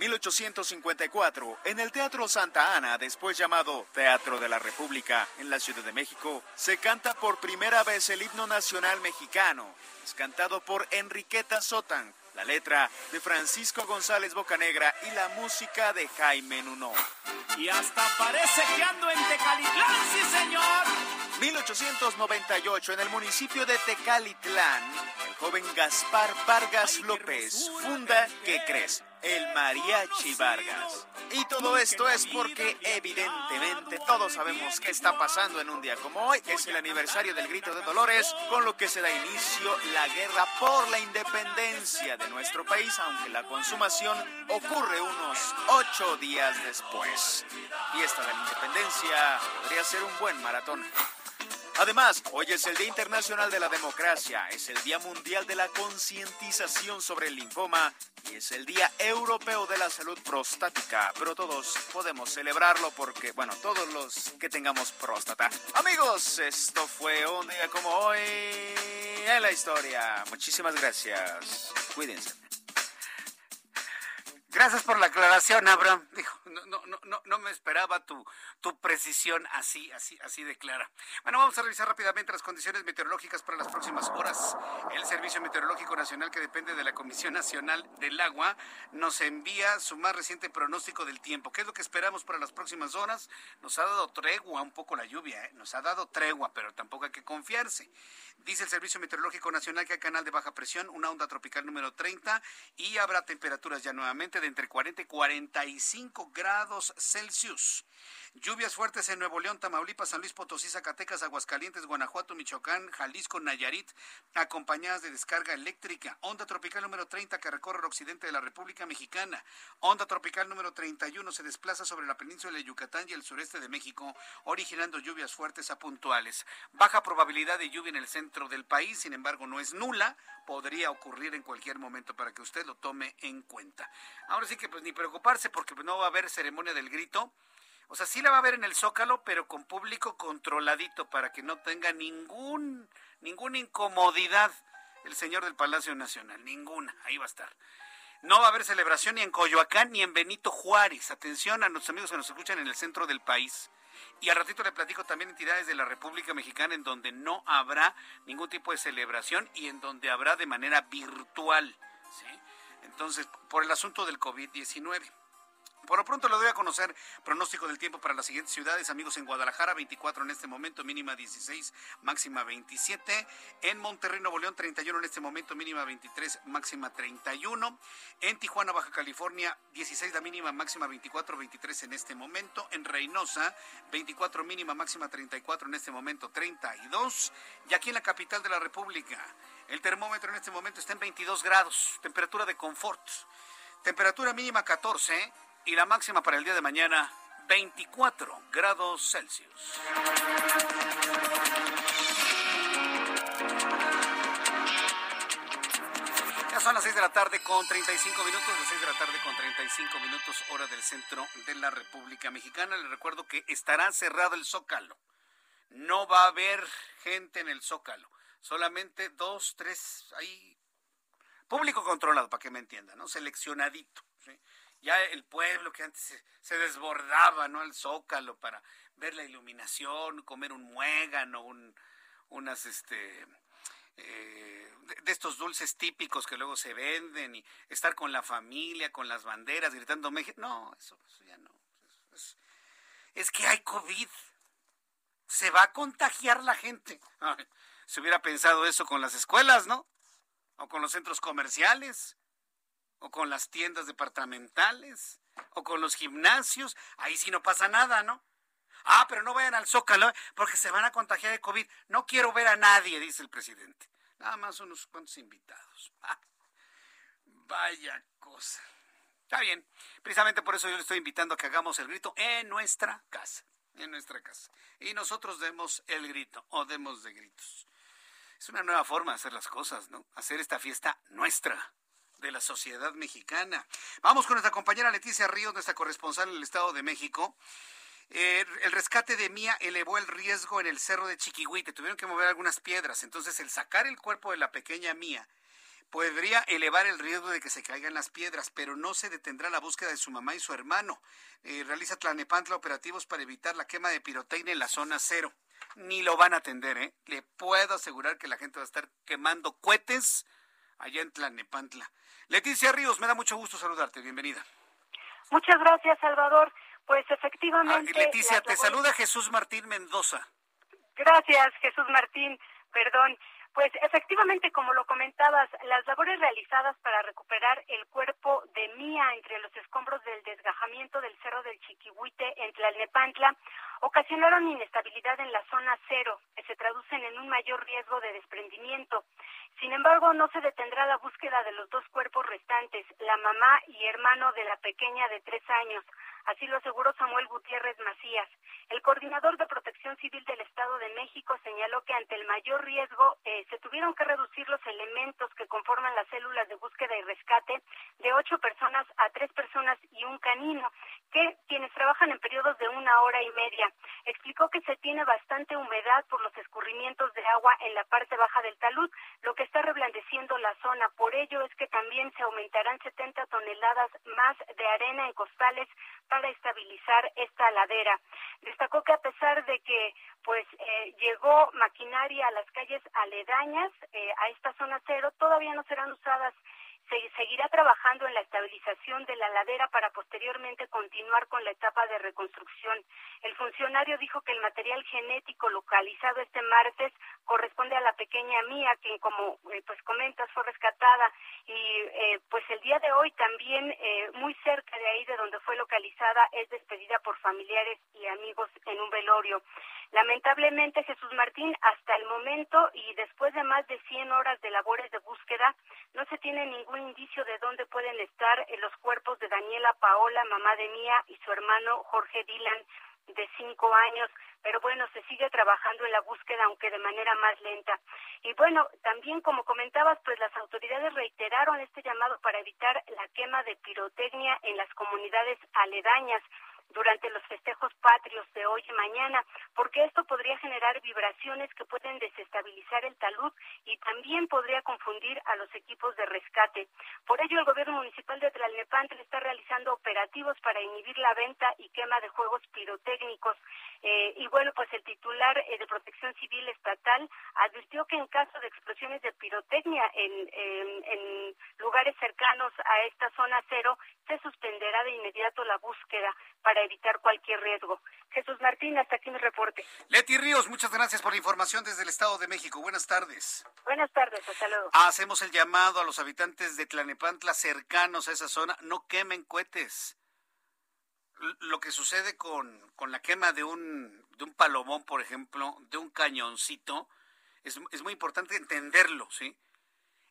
1854, en el Teatro Santa Ana, después llamado Teatro de la República, en la Ciudad de México, se canta por primera vez el himno nacional mexicano. Es cantado por Enriqueta Sotan, la letra de Francisco González Bocanegra y la música de Jaime Nuno. Y hasta parece que ando en Tecalitlán, sí señor. 1898, en el municipio de Tecalitlán, el joven Gaspar Vargas López funda, ¿qué crees? El Mariachi Vargas. Y todo esto es porque evidentemente todos sabemos qué está pasando en un día como hoy. Es el aniversario del Grito de Dolores, con lo que se da inicio la guerra por la independencia de nuestro país, aunque la consumación ocurre unos ocho días después. Fiesta de la Independencia podría ser un buen maratón. Además, hoy es el Día Internacional de la Democracia, es el Día Mundial de la Concientización sobre el Linfoma y es el Día Europeo de la Salud Prostática. Pero todos podemos celebrarlo porque, bueno, todos los que tengamos próstata. Amigos, esto fue un día como hoy en la historia. Muchísimas gracias. Cuídense. Gracias por la aclaración, Abraham. No, no, no, no me esperaba tu, tu precisión así, así, así de clara. Bueno, vamos a revisar rápidamente las condiciones meteorológicas para las próximas horas. El Servicio Meteorológico Nacional, que depende de la Comisión Nacional del Agua, nos envía su más reciente pronóstico del tiempo. ¿Qué es lo que esperamos para las próximas horas? Nos ha dado tregua un poco la lluvia, ¿eh? nos ha dado tregua, pero tampoco hay que confiarse. Dice el Servicio Meteorológico Nacional que hay canal de baja presión, una onda tropical número 30 y habrá temperaturas ya nuevamente de entre 40 y 45 grados Celsius. Lluvias fuertes en Nuevo León, Tamaulipas, San Luis Potosí, Zacatecas, Aguascalientes, Guanajuato, Michoacán, Jalisco, Nayarit, acompañadas de descarga eléctrica. Onda tropical número 30 que recorre el occidente de la República Mexicana. Onda tropical número 31 se desplaza sobre la península de Yucatán y el sureste de México, originando lluvias fuertes a puntuales. Baja probabilidad de lluvia en el centro del país, sin embargo no es nula, podría ocurrir en cualquier momento para que usted lo tome en cuenta. Ahora sí que pues ni preocuparse porque no va a haber ceremonia del grito o sea, sí la va a haber en el Zócalo, pero con público controladito para que no tenga ningún, ninguna incomodidad el señor del Palacio Nacional. Ninguna. Ahí va a estar. No va a haber celebración ni en Coyoacán ni en Benito Juárez. Atención a nuestros amigos que nos escuchan en el centro del país. Y al ratito le platico también entidades de la República Mexicana en donde no habrá ningún tipo de celebración y en donde habrá de manera virtual. ¿sí? Entonces, por el asunto del COVID-19. Por lo pronto le doy a conocer pronóstico del tiempo para las siguientes ciudades, amigos, en Guadalajara 24 en este momento, mínima 16, máxima 27. En Monterrey, Nuevo León 31 en este momento, mínima 23, máxima 31. En Tijuana, Baja California 16 la mínima, máxima 24, 23 en este momento. En Reynosa 24 mínima, máxima 34 en este momento, 32. Y aquí en la capital de la República, el termómetro en este momento está en 22 grados, temperatura de confort. Temperatura mínima 14 y la máxima para el día de mañana 24 grados Celsius. Ya son las 6 de la tarde con 35 minutos, las 6 de la tarde con 35 minutos hora del centro de la República Mexicana. Les recuerdo que estará cerrado el Zócalo. No va a haber gente en el Zócalo. Solamente dos, tres, ahí. Público controlado, para que me entiendan, ¿no? Seleccionadito. ¿sí? Ya el pueblo que antes se, desbordaba, ¿no? Al zócalo para ver la iluminación, comer un muégano, un, unas, este, eh, de, estos dulces típicos que luego se venden y estar con la familia, con las banderas, gritando México. No, eso, ya no. Es, que hay COVID. Se va a contagiar la gente. se hubiera pensado eso con las escuelas, ¿no? O con los centros comerciales o con las tiendas departamentales, o con los gimnasios, ahí sí no pasa nada, ¿no? Ah, pero no vayan al Zócalo ¿eh? porque se van a contagiar de COVID. No quiero ver a nadie, dice el presidente. Nada más unos cuantos invitados. Ah, vaya cosa. Está bien. Precisamente por eso yo le estoy invitando a que hagamos el grito en nuestra casa. En nuestra casa. Y nosotros demos el grito o demos de gritos. Es una nueva forma de hacer las cosas, ¿no? Hacer esta fiesta nuestra de la sociedad mexicana. Vamos con nuestra compañera Leticia Ríos, nuestra corresponsal en el Estado de México. Eh, el rescate de Mía elevó el riesgo en el cerro de Chiquihuite. Tuvieron que mover algunas piedras. Entonces, el sacar el cuerpo de la pequeña Mía podría elevar el riesgo de que se caigan las piedras, pero no se detendrá la búsqueda de su mamá y su hermano. Eh, realiza Tlanepantla operativos para evitar la quema de pirotecnia en la zona cero. Ni lo van a atender, ¿eh? Le puedo asegurar que la gente va a estar quemando cohetes allá en Tlanepantla. Leticia Ríos, me da mucho gusto saludarte. Bienvenida. Muchas gracias, Salvador. Pues efectivamente. Ah, Leticia, te saluda Jesús Martín Mendoza. Gracias, Jesús Martín. Perdón. Pues efectivamente, como lo comentabas, las labores realizadas para recuperar el cuerpo de Mía entre los escombros del desgajamiento del Cerro del Chiquihuite en Tlalnepantla ocasionaron inestabilidad en la zona cero, que se traducen en un mayor riesgo de desprendimiento. Sin embargo, no se detendrá la búsqueda de los dos cuerpos restantes, la mamá y hermano de la pequeña de tres años. Así lo aseguró Samuel Gutiérrez Macías. El coordinador de Protección Civil del Estado de México señaló que ante el mayor riesgo eh, se tuvieron que reducir los elementos que conforman las células de búsqueda y rescate de ocho personas a tres personas y un canino, que quienes trabajan en periodos de una hora y media. Explicó que se tiene bastante humedad por los escurrimientos de agua en la parte baja del talud, lo que está reblandeciendo la zona. Por ello es que también se aumentarán 70 toneladas más de arena en costales para estabilizar esta ladera. Destacó que a pesar de que pues eh, llegó maquinaria a las calles aledañas eh, a esta zona cero, todavía no serán usadas se seguirá trabajando en la estabilización de la ladera para posteriormente continuar con la etapa de reconstrucción. El funcionario dijo que el material genético localizado este martes corresponde a la pequeña Mía, quien como eh, pues comentas fue rescatada y eh, pues el día de hoy también eh, muy cerca de ahí de donde fue localizada es despedida por familiares y amigos en un velorio. Lamentablemente Jesús Martín hasta el momento y después de más de 100 horas de labores de búsqueda no se tiene ningún indicio de dónde pueden estar eh, los cuerpos de Daniela Paola, mamá de Mía, y su hermano Jorge Dylan, de cinco años, pero bueno, se sigue trabajando en la búsqueda, aunque de manera más lenta. Y bueno, también como comentabas, pues las autoridades reiteraron este llamado para evitar la quema de pirotecnia en las comunidades aledañas durante los festejos patrios de hoy y mañana, porque esto podría generar vibraciones que pueden desestabilizar el talud y también podría confundir a los equipos de rescate. Por ello, el gobierno municipal de Tlalnepantla está realizando operativos para inhibir la venta y quema de juegos pirotécnicos. Eh, y bueno, pues el titular eh, de Protección Civil Estatal advirtió que en caso de explosiones de pirotecnia en, en lugares cercanos a esta zona cero, se suspenderá de inmediato la búsqueda para evitar cualquier riesgo. Jesús Martín, hasta aquí mi reporte. Leti Ríos, muchas gracias por la información desde el Estado de México. Buenas tardes. Buenas tardes, hasta luego. Hacemos el llamado a los habitantes de Tlanepantla cercanos a esa zona, no quemen cohetes. Lo que sucede con, con la quema de un, de un palomón, por ejemplo, de un cañoncito, es, es muy importante entenderlo, ¿sí?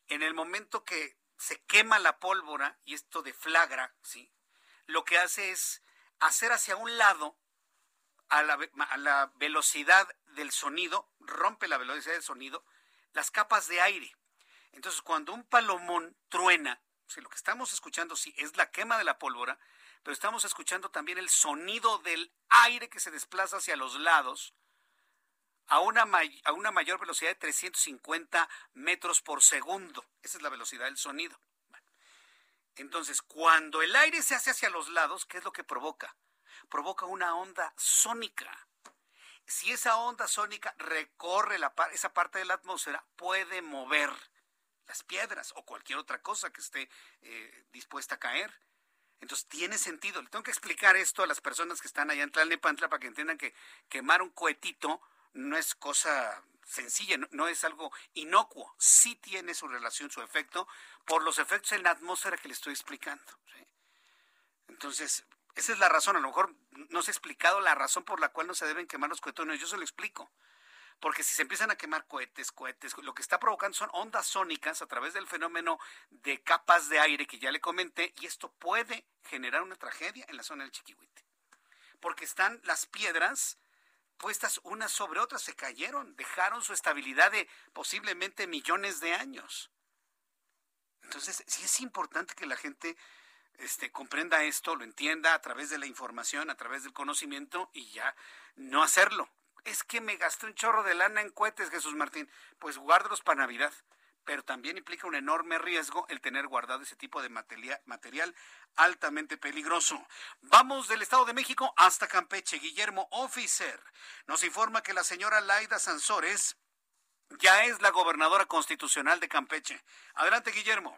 En el momento que se quema la pólvora y esto deflagra, ¿sí? Lo que hace es hacer hacia un lado a la, velocidad del sonido, rompe la velocidad del sonido, las capas de aire. Entonces, cuando un palomón truena, si lo que estamos escuchando sí es la quema de la pólvora, pero estamos escuchando también el sonido del aire que se desplaza hacia los lados a una, a una mayor velocidad de 350 metros por segundo. Esa es la velocidad del sonido. Entonces, cuando el aire se hace hacia los lados, ¿qué es lo que provoca? Provoca una onda sónica. Si esa onda sónica recorre la, esa parte de la atmósfera, puede mover las piedras o cualquier otra cosa que esté eh, dispuesta a caer. Entonces tiene sentido. Le tengo que explicar esto a las personas que están allá en Tlalnepantla para que entiendan que quemar un cohetito no es cosa sencilla, no, es algo inocuo, sí tiene su relación, su efecto, por los efectos en la atmósfera que le estoy explicando. Entonces, esa es la razón, a lo mejor no se ha explicado la razón por la cual no se deben quemar los cohetones, yo se lo explico. Porque si se empiezan a quemar cohetes, cohetes, lo que está provocando son ondas sónicas a través del fenómeno de capas de aire que ya le comenté, y esto puede generar una tragedia en la zona del Chiquihuite. Porque están las piedras puestas unas sobre otras, se cayeron, dejaron su estabilidad de posiblemente millones de años. Entonces, sí es importante que la gente este, comprenda esto, lo entienda a través de la información, a través del conocimiento y ya no hacerlo. Es que me gasté un chorro de lana en cohetes, Jesús Martín. Pues guárdalos para Navidad pero también implica un enorme riesgo el tener guardado ese tipo de material, altamente peligroso. Vamos del Estado de México hasta Campeche. Guillermo Officer nos informa que la señora Laida Sansores ya es la gobernadora constitucional de Campeche. Adelante, Guillermo.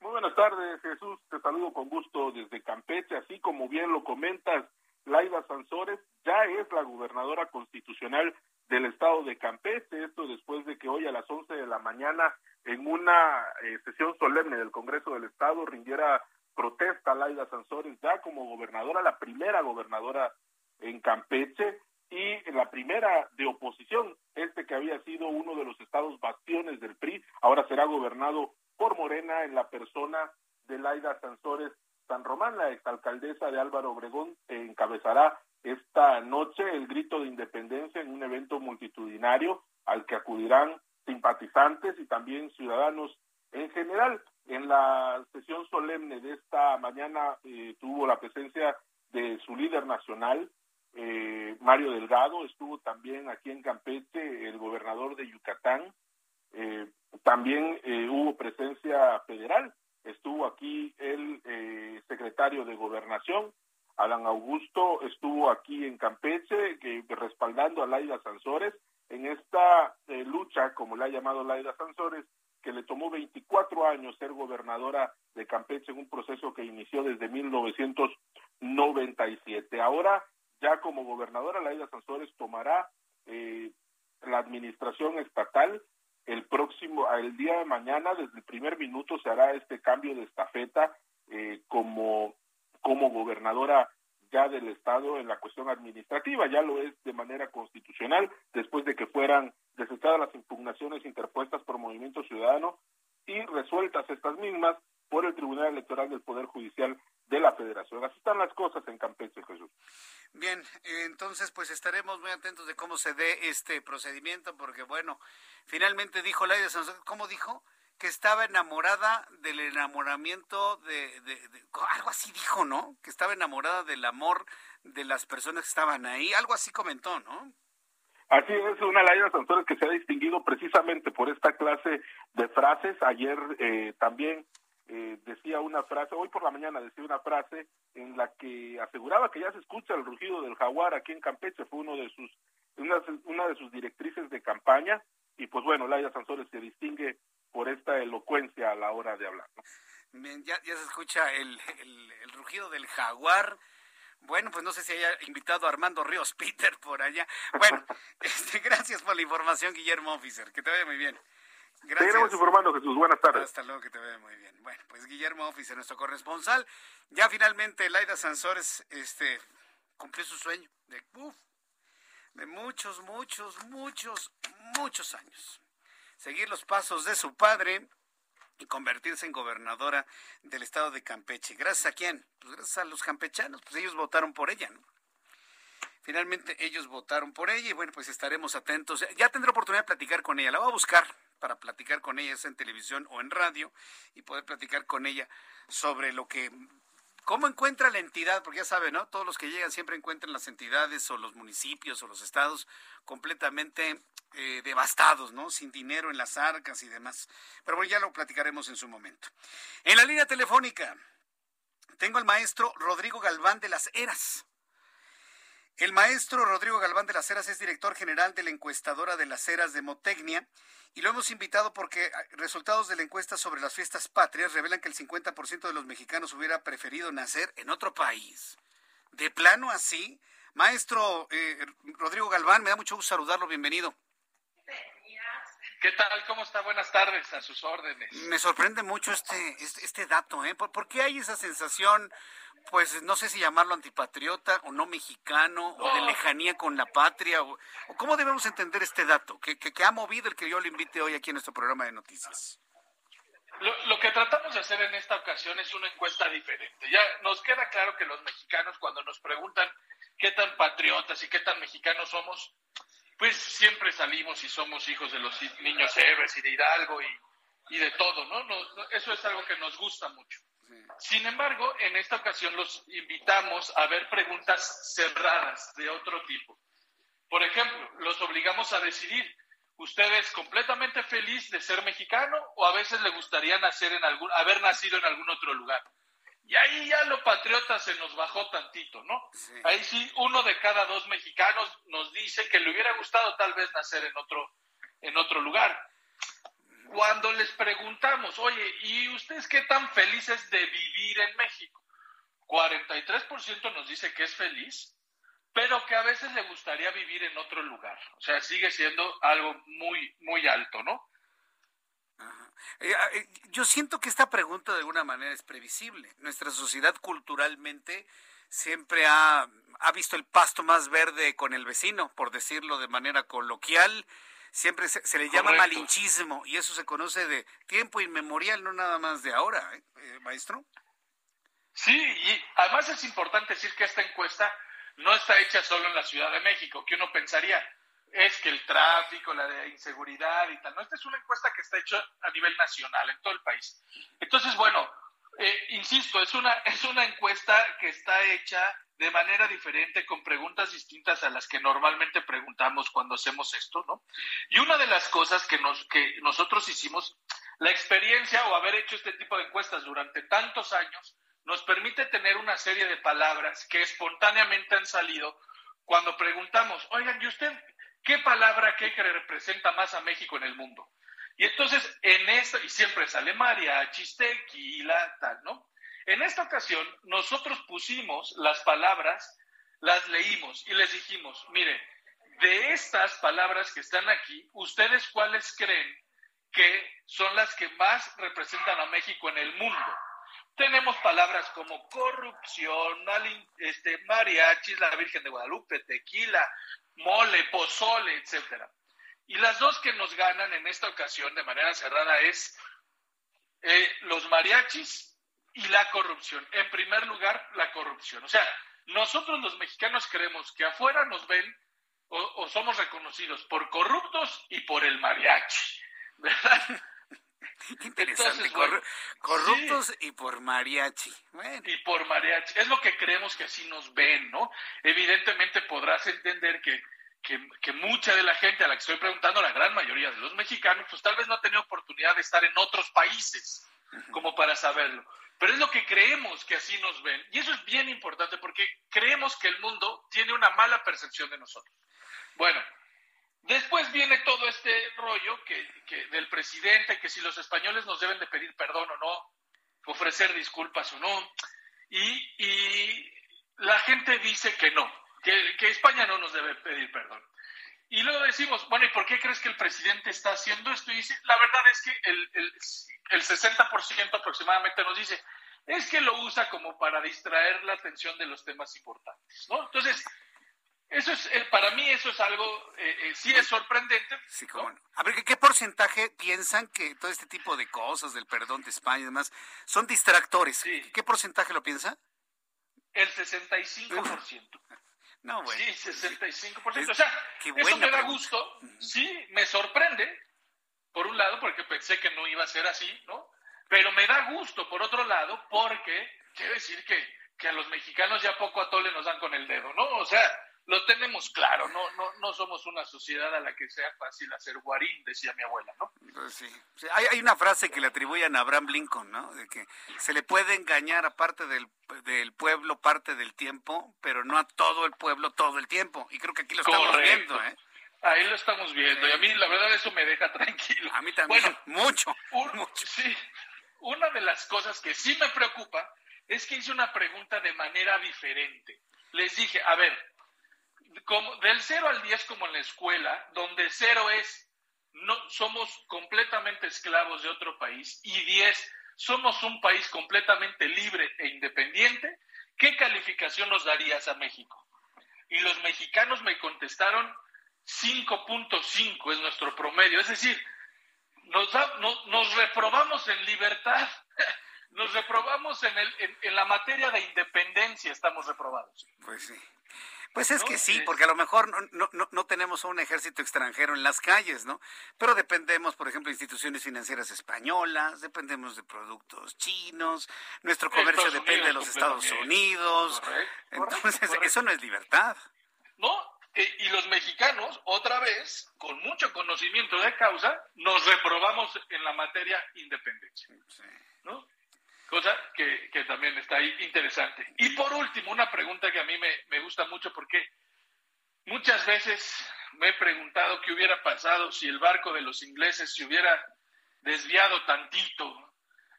Muy buenas tardes, Jesús. Te saludo con gusto desde Campeche. Así como bien lo comentas, Laida Sansores ya es la gobernadora constitucional del estado de Campeche, esto después de que hoy a las 11 de la mañana en una eh, sesión solemne del Congreso del Estado rindiera protesta Laida Sansores ya como gobernadora, la primera gobernadora en Campeche y la primera de oposición, este que había sido uno de los estados bastiones del PRI, ahora será gobernado por Morena en la persona de Laida Sansores San Román, la exalcaldesa de Álvaro Obregón, encabezará esta noche el grito de independencia en un evento multitudinario al que acudirán simpatizantes y también ciudadanos en general. En la sesión solemne de esta mañana eh, tuvo la presencia de su líder nacional, eh, Mario Delgado, estuvo también aquí en Campeche el gobernador de Yucatán, eh, también hubo presencia federal, estuvo aquí el secretario de gobernación, Alan Augusto estuvo aquí en Campeche que, respaldando a Laida Sansores en esta eh, lucha, como le ha llamado Laida Sansores, que le tomó 24 años ser gobernadora de Campeche en un proceso que inició desde 1997. Ahora, ya como gobernadora, Laida Sansores tomará eh, la administración estatal el próximo, el día de mañana, desde el primer minuto se hará este cambio de estafeta eh, como, como gobernadora ya del Estado en la cuestión administrativa, ya lo es de manera constitucional, después de que fueran desechadas las impugnaciones interpuestas por Movimiento Ciudadano y resueltas estas mismas por el Tribunal Electoral del Poder Judicial de la Federación. Así están las cosas en Campeche, Jesús. Bien, entonces pues estaremos muy atentos de cómo se dé este procedimiento, porque bueno, finalmente dijo Laida Sansón, ¿cómo dijo? Que estaba enamorada del enamoramiento de, algo así dijo, ¿no? Que estaba enamorada del amor de las personas que estaban ahí, algo así comentó, ¿no? Así es, una Laida Sansón que se ha distinguido precisamente por esta clase de frases. Ayer eh, también eh, decía una frase, hoy por la mañana decía una frase en la que aseguraba que ya se escucha el rugido del jaguar aquí en Campeche, fue uno de sus, una, de sus directrices de campaña, y pues bueno, Laia Sansores se distingue por esta elocuencia a la hora de hablar. ya, ya se escucha el, el, rugido del jaguar. Bueno, pues no sé si haya invitado a Armando Ríos Peter por allá. Bueno, este, gracias por la información, Guillermo Officer. Que te vaya muy bien. Gracias. Seguiremos informando, Jesús. Buenas tardes. Hasta luego, que te vea muy bien. Bueno, pues Guillermo Office, nuestro corresponsal. Ya finalmente Laida Sansores este, cumplió su sueño de, de muchos, muchos, muchos, muchos años. Seguir los pasos de su padre y convertirse en gobernadora del estado de Campeche. ¿Gracias a quién? Pues gracias a los campechanos, pues ellos votaron por ella, ¿no? Finalmente ellos votaron por ella y bueno, pues estaremos atentos. Ya tendré oportunidad de platicar con ella. La voy a buscar para platicar con ella, en televisión o en radio, y poder platicar con ella sobre lo que ¿Cómo encuentra la entidad? Porque ya sabe, ¿no? Todos los que llegan siempre encuentran las entidades o los municipios o los estados completamente eh, devastados, ¿no? Sin dinero en las arcas y demás. Pero bueno, ya lo platicaremos en su momento. En la línea telefónica tengo al maestro Rodrigo Galván de las Heras. El maestro Rodrigo Galván de las Heras es director general de la encuestadora de las Heras de Motecnia y lo hemos invitado porque ah, resultados de la encuesta sobre las fiestas patrias revelan que el 50% de los mexicanos hubiera preferido nacer en otro país. De plano así, maestro eh, Rodrigo Galván, me da mucho gusto saludarlo, bienvenido. ¿Qué tal? ¿Cómo está? Buenas tardes, a sus órdenes. Me sorprende mucho este, este, este dato, ¿eh? ¿Por, qué hay esa sensación pues no sé si llamarlo antipatriota o no mexicano o de lejanía con la patria o, cómo debemos entender este dato que, que, ha movido el que yo lo invite hoy aquí en nuestro programa de noticias. Lo, lo, que tratamos de hacer en esta ocasión es una encuesta diferente. Ya nos queda claro que los mexicanos cuando nos preguntan qué tan patriotas y qué tan mexicanos somos, pues siempre salimos y somos hijos de los niños héroes y de Hidalgo y, y de todo, ¿no? ¿no? Eso es algo que nos gusta mucho. Sin embargo, en esta ocasión los invitamos a ver preguntas cerradas de otro tipo. Por ejemplo, los obligamos a decidir, ¿usted es completamente feliz de ser mexicano o a veces le gustaría nacer en algún, haber nacido en algún otro lugar? Y ahí ya lo patriota se nos bajó tantito, ¿no? Ahí sí, uno de cada dos mexicanos nos dice que le hubiera gustado tal vez nacer en otro, en otro lugar. Cuando les preguntamos, oye, ¿y ustedes qué tan felices de vivir en México? 43% nos dice que es feliz, pero que a veces le gustaría vivir en otro lugar. O sea, sigue siendo algo muy, muy alto, ¿no? Eh, ah, eh, yo siento que esta pregunta de alguna manera es previsible. Nuestra sociedad culturalmente siempre ha, ha visto el pasto más verde con el vecino, por decirlo de manera coloquial, siempre se, le llama malinchismo y eso se conoce de tiempo inmemorial, no nada más de ahora, ¿eh? Eh, maestro. Sí, y además es importante decir que esta encuesta no está hecha solo en la Ciudad de México, que uno pensaría es que el tráfico, la inseguridad y tal. No, esta es una encuesta que está hecha a nivel nacional, en todo el país. Entonces, bueno, eh, insisto, es una, es una encuesta que está hecha de manera diferente, con preguntas distintas a las que normalmente preguntamos cuando hacemos esto, ¿no? Y una de las cosas que, nos, que nosotros hicimos, la experiencia o haber hecho este tipo de encuestas durante tantos años, nos permite tener una serie de palabras que espontáneamente han salido cuando preguntamos, oigan, ¿y usted qué palabra cree que representa más a México en el mundo? Y entonces, en esto, y siempre sale María, Chistequila, tal, ¿no? En esta ocasión, nosotros pusimos las palabras, las leímos y les dijimos, mire, de estas palabras que están aquí, ¿ustedes cuáles creen que son las que más representan a México en el mundo? Tenemos palabras como corrupción, este, mariachis, la Virgen de Guadalupe, tequila, mole, pozole, etcétera. Y las dos que nos ganan en esta ocasión de manera cerrada es eh, los mariachis y la corrupción. En primer lugar, la corrupción. O sea, nosotros los mexicanos creemos que afuera nos ven o somos reconocidos por corruptos y por el mariachi, ¿verdad? interesante. corruptos y por mariachi. Y por mariachi. Es lo que creemos que así nos ven, ¿no? Evidentemente podrás entender que, que, mucha de la gente a la que estoy preguntando, la gran mayoría de los mexicanos, pues tal vez no ha tenido oportunidad de estar en otros países como para saberlo. Pero es lo que creemos que así nos ven. Y eso es bien importante porque creemos que el mundo tiene una mala percepción de nosotros. Bueno, Después viene todo este rollo que, del presidente, que si los españoles nos deben de pedir perdón o no, ofrecer disculpas o no, y, la gente dice que no, que, España no nos debe pedir perdón. Y luego decimos, bueno, ¿y por qué crees que el presidente está haciendo esto? Y dice, la verdad es que el, el, el 60% aproximadamente nos dice, es que lo usa como para distraer la atención de los temas importantes, ¿no? Entonces, eso es, eh, para mí eso es algo, eh, eh, sí es sorprendente. Sí, cómo A ver, ¿qué, porcentaje piensan que todo este tipo de cosas, del perdón de España y demás, son distractores? ¿Qué porcentaje lo piensa? El 65%. No, bueno. Sí, 65%. o sea, eso me da gusto, sí, me sorprende, por un lado, porque pensé que no iba a ser así, ¿no? Pero me da gusto, por otro lado, porque quiere decir que, que a los mexicanos ya poco a tole nos dan con el dedo, ¿no? O sea, lo tenemos claro, no, no, no somos una sociedad a la que sea fácil hacer guarín, decía mi abuela, ¿no? Pues sí. Hay, hay, una frase que le atribuyen a Abraham Lincoln, ¿no? De que se le puede engañar a parte del, del pueblo parte del tiempo, pero no a todo el pueblo todo el tiempo. Y creo que aquí lo estamos viendo, ¿eh? Ahí lo estamos viendo, y a mí la verdad eso me deja tranquilo. A mí también, bueno, mucho, mucho. Sí, una de las cosas que sí me preocupa es que hice una pregunta de manera diferente. Les dije, a ver, como, del 0 al 10 como en la escuela, donde 0 es no somos completamente esclavos de otro país y 10 somos un país completamente libre e independiente, ¿qué calificación nos darías a México? Y los mexicanos me contestaron 5.5 es nuestro promedio, es decir, nos, nos, reprobamos en libertad, nos reprobamos en, el, en la materia de independencia, estamos reprobados. Pues sí. Pues es que sí, porque a lo mejor no, no, no, tenemos un ejército extranjero en las calles, ¿no? Pero dependemos, por ejemplo, de instituciones financieras españolas, dependemos de productos chinos, nuestro comercio depende de los Estados Unidos. Entonces, eso no es libertad. No, eh, y los mexicanos, otra vez, con mucho conocimiento de causa, nos reprobamos en la materia independencia. ¿no? Cosa que, también está interesante. Y por último, una pregunta que a mí me, gusta mucho porque muchas veces me he preguntado qué hubiera pasado si el barco de los ingleses se hubiera desviado tantito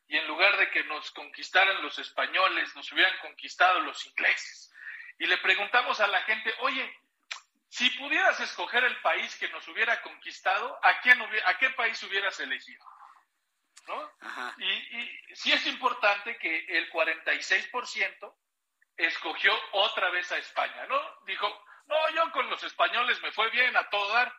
y en lugar de que nos conquistaran los españoles, nos hubieran conquistado los ingleses. Y le preguntamos a la gente, oye, si pudieras escoger el país que nos hubiera conquistado, ¿a, quién ¿a qué país hubieras elegido? Y, y sí es importante que el 46% escogió otra vez a España, ¿no? Dijo, no, yo con los españoles me fue bien a todo dar,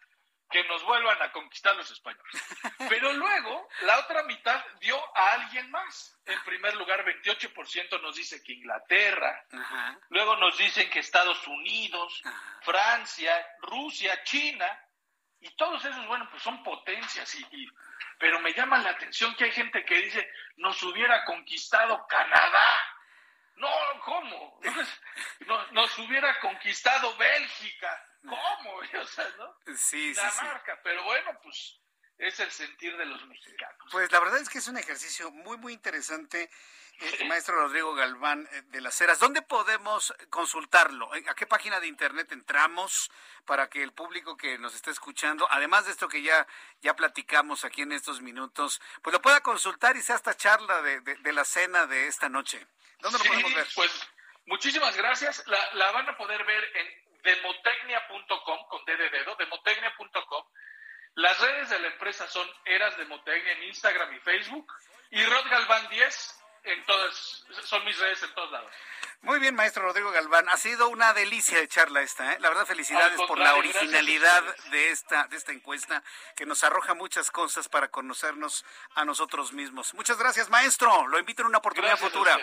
que nos vuelvan a conquistar los españoles. Pero luego, la otra mitad dio a alguien más. En primer lugar, 28% nos dice que Inglaterra, luego nos dicen que Estados Unidos, Francia, Rusia, China, y todos esos, bueno, pues son potencias y pero me llama la atención que hay gente que dice, nos hubiera conquistado Canadá. No, ¿cómo? Nos, hubiera conquistado Bélgica. ¿Cómo? O sea, ¿no? Sí, Dinamarca. Pero bueno, pues es el sentir de los mexicanos. Pues la verdad es que es un ejercicio muy, muy interesante, eh, maestro Rodrigo Galván eh, de las Heras. ¿Dónde podemos consultarlo? ¿A qué página de internet entramos para que el público que nos esté escuchando, además de esto que ya, ya platicamos aquí en estos minutos, pues lo pueda consultar y sea esta charla de, de, la cena de esta noche? ¿Dónde lo podemos ver? Pues muchísimas gracias. La, la van a poder ver en demotecnia.com, con D de dedo, demotecnia.com las redes de la empresa son Eras de Motecnia en Instagram y Facebook y Rod Galván 10 en todas, son mis redes en todos lados. Muy bien, maestro Rodrigo Galván. Ha sido una delicia de charla esta. ¿eh? La verdad, felicidades por la originalidad de esta, de esta encuesta que nos arroja muchas cosas para conocernos a nosotros mismos. Muchas gracias, maestro. Lo invito en una oportunidad futura.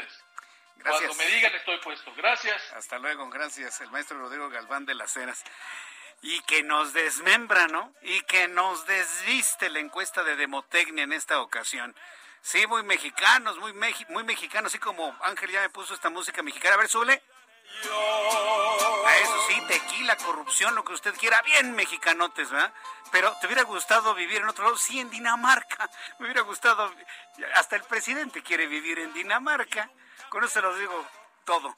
Gracias. Cuando me digan estoy puesto. Gracias. Hasta luego, gracias. El maestro Rodrigo Galván de las Heras y que nos desmembra, ¿no? Y que nos desviste la encuesta de Demotecnia en esta ocasión. Sí, muy mexicanos, muy, muy mexicanos, así como Ángel ya me puso esta música mexicana. A ver, súbele. A eso sí, tequila, corrupción, lo que usted quiera, bien mexicanotes, ¿verdad? Pero ¿te hubiera gustado vivir en otro lado? Sí, en Dinamarca. Me hubiera gustado, hasta el presidente quiere vivir en Dinamarca. Con eso se lo digo todo.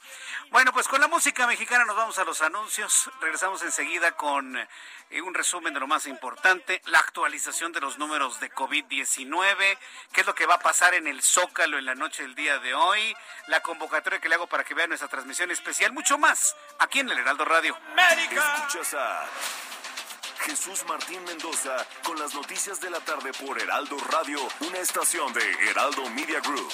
Bueno, pues con la música mexicana nos vamos a los anuncios. Regresamos enseguida con eh, un resumen de lo más importante, la actualización de los números de COVID-19, qué es lo que va a pasar en el Zócalo en la noche del día de hoy, la convocatoria que le hago para que vean nuestra transmisión especial, mucho más aquí en el Heraldo Radio. Escuchas a Jesús Martín Mendoza con las noticias de la tarde por Heraldo Radio, una estación de Heraldo Media Group.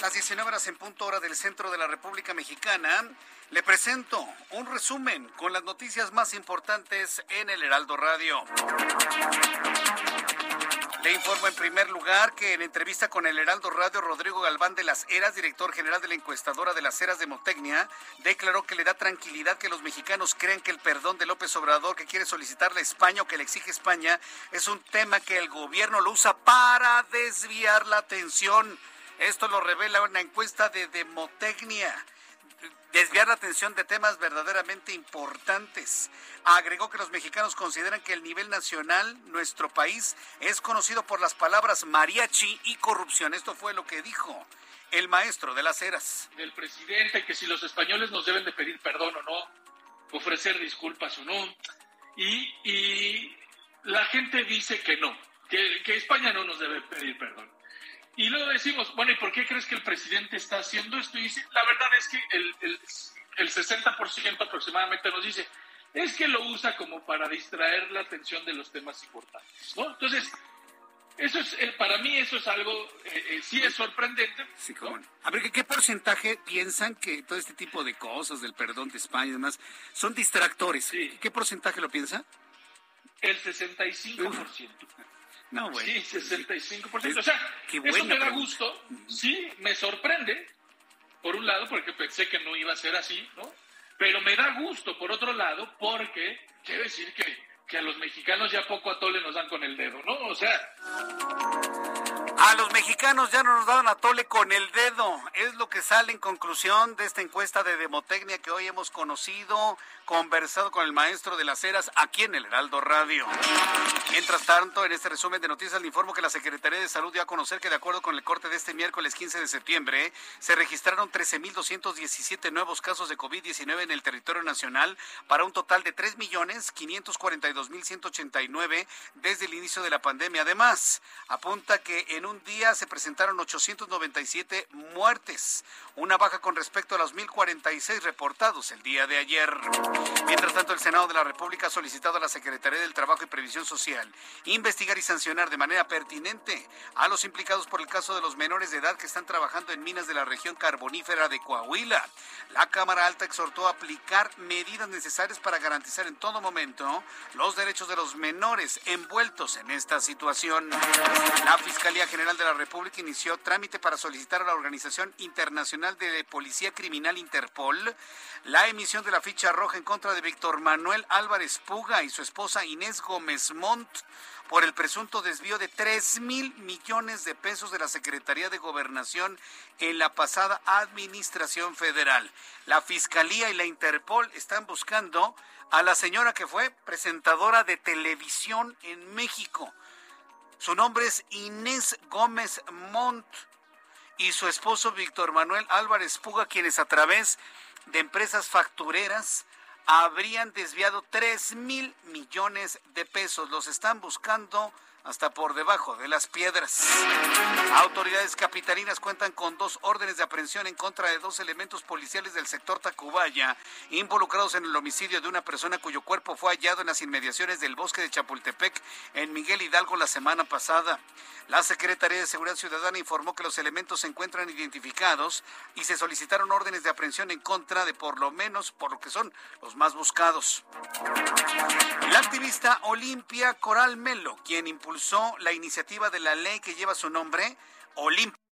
Las 19 horas en punto hora del centro de la República Mexicana. Le presento un resumen con las noticias más importantes en el Heraldo Radio. Le informo en primer lugar que en entrevista con el Heraldo Radio, Rodrigo Galván de las Heras, director general de la encuestadora de las Heras de Motecnia, declaró que le da tranquilidad que los mexicanos crean que el perdón de López Obrador que quiere solicitarle a España o que le exige España es un tema que el gobierno lo usa para desviar la atención. Esto lo revela una encuesta de Demotecnia desviar la atención de temas verdaderamente importantes. Agregó que los mexicanos consideran que el nivel nacional, nuestro país, es conocido por las palabras mariachi y corrupción. Esto fue lo que dijo el maestro de las eras. Del presidente, que si los españoles nos deben de pedir perdón o no, ofrecer disculpas o no. Y, la gente dice que no, que, que España no nos debe pedir perdón. Y luego decimos, bueno, ¿y por qué crees que el presidente está haciendo esto? Y dice, la verdad es que el, el, el 60% aproximadamente nos dice, es que lo usa como para distraer la atención de los temas importantes, ¿no? Entonces, eso es, eh, para mí eso es algo, eh, eh, sí es sorprendente. Sí, A ver, ¿qué, porcentaje piensan que todo este tipo de cosas, del perdón de España y demás, son distractores? ¿Qué porcentaje lo piensa? El 65%. No, güey. Sí, 65%. O sea, eso me da gusto. Sí, me sorprende, por un lado, porque pensé que no iba a ser así, ¿no? Pero me da gusto, por otro lado, porque quiere decir que, que a los mexicanos ya poco a tole nos dan con el dedo, ¿no? O sea... A los mexicanos ya no nos dan a tole con el dedo. Es lo que sale en conclusión de esta encuesta de Demotecnia que hoy hemos conocido, conversado con el maestro de las eras aquí en el Heraldo Radio. Mientras tanto, en este resumen de noticias le informo que la Secretaría de Salud dio a conocer que de acuerdo con el corte de este miércoles 15 de septiembre, se registraron 13.217 nuevos casos de COVID-19 en el territorio nacional para un total de 3.542.189 desde el inicio de la pandemia. Además, apunta que en un día se presentaron 897 muertes, una baja con respecto a los 1.046 reportados el día de ayer. Mientras tanto, el Senado de la República ha solicitado a la Secretaría del Trabajo y Previsión Social investigar y sancionar de manera pertinente a los implicados por el caso de los menores de edad que están trabajando en minas de la región carbonífera de Coahuila. La Cámara Alta exhortó a aplicar medidas necesarias para garantizar en todo momento los derechos de los menores envueltos en esta situación. La Fiscalía General de la República inició trámite para solicitar a la Organización Internacional de Policía Criminal Interpol la emisión de la ficha roja en contra de Víctor Manuel Álvarez Puga y su esposa Inés Gómez Montt por el presunto desvío de 3 mil millones de pesos de la Secretaría de Gobernación en la pasada administración federal. La Fiscalía y la Interpol están buscando a la señora que fue presentadora de televisión en México. Su nombre es Inés Gómez Montt y su esposo Víctor Manuel Álvarez Puga, quienes a través de empresas factureras habrían desviado 3 mil millones de pesos. Los están buscando hasta por debajo de las piedras. Autoridades capitalinas cuentan con dos órdenes de aprehensión en contra de dos elementos policiales del sector Tacubaya, involucrados en el homicidio de una persona cuyo cuerpo fue hallado en las inmediaciones del bosque de Chapultepec, en Miguel Hidalgo, la semana pasada. La Secretaría de Seguridad Ciudadana informó que los elementos se encuentran identificados y se solicitaron órdenes de aprehensión en contra de por lo menos por lo que son los más buscados. La activista Olimpia Coral Melo, quien impulsó la iniciativa de la ley que lleva su nombre, Olimpia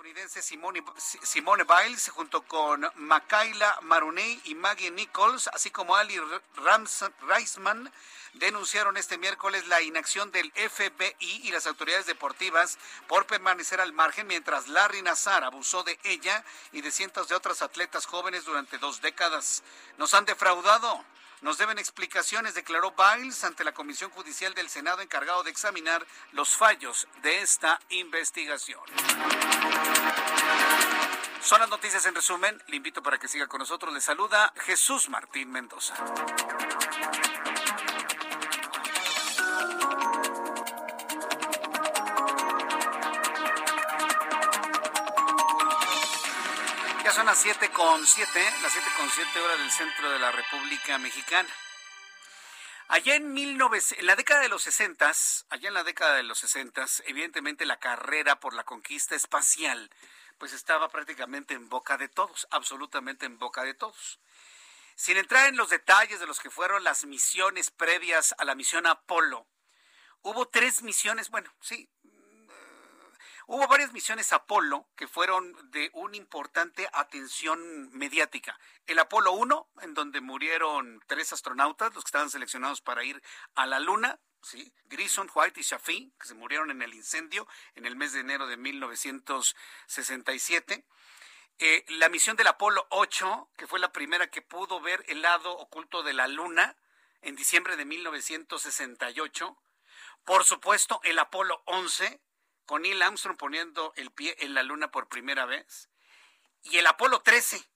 estadounidense Simone, Simone Biles, junto con Makaila Maruney y Maggie Nichols, así como Ali Reisman, denunciaron este miércoles la inacción del FBI y las autoridades deportivas por permanecer al margen mientras Larry Nazar abusó de ella y de cientos de otras atletas jóvenes durante dos décadas. Nos han defraudado nos deben explicaciones, declaró Biles ante la Comisión Judicial del Senado encargado de examinar los fallos de esta investigación. Son las noticias en resumen. Le invito para que siga con nosotros. Le saluda Jesús Martín Mendoza. Son las siete con siete, las siete con siete horas del centro de la República Mexicana. Allá en, 19, en la década de los 60, allá en la década de los 60, evidentemente la carrera por la conquista espacial pues estaba prácticamente en boca de todos, absolutamente en boca de todos. Sin entrar en los detalles de los que fueron las misiones previas a la misión Apolo, hubo tres misiones, bueno, sí, Hubo varias misiones Apolo que fueron de una importante atención mediática. El Apolo 1, en donde murieron tres astronautas, los que estaban seleccionados para ir a la Luna, ¿sí? Grison, White y Shafi, que se murieron en el incendio en el mes de enero de 1967. Eh, la misión del Apolo 8, que fue la primera que pudo ver el lado oculto de la Luna en diciembre de 1968. Por supuesto, el Apolo 11, con Neil Armstrong poniendo el pie en la luna por primera vez. Y el Apolo 13.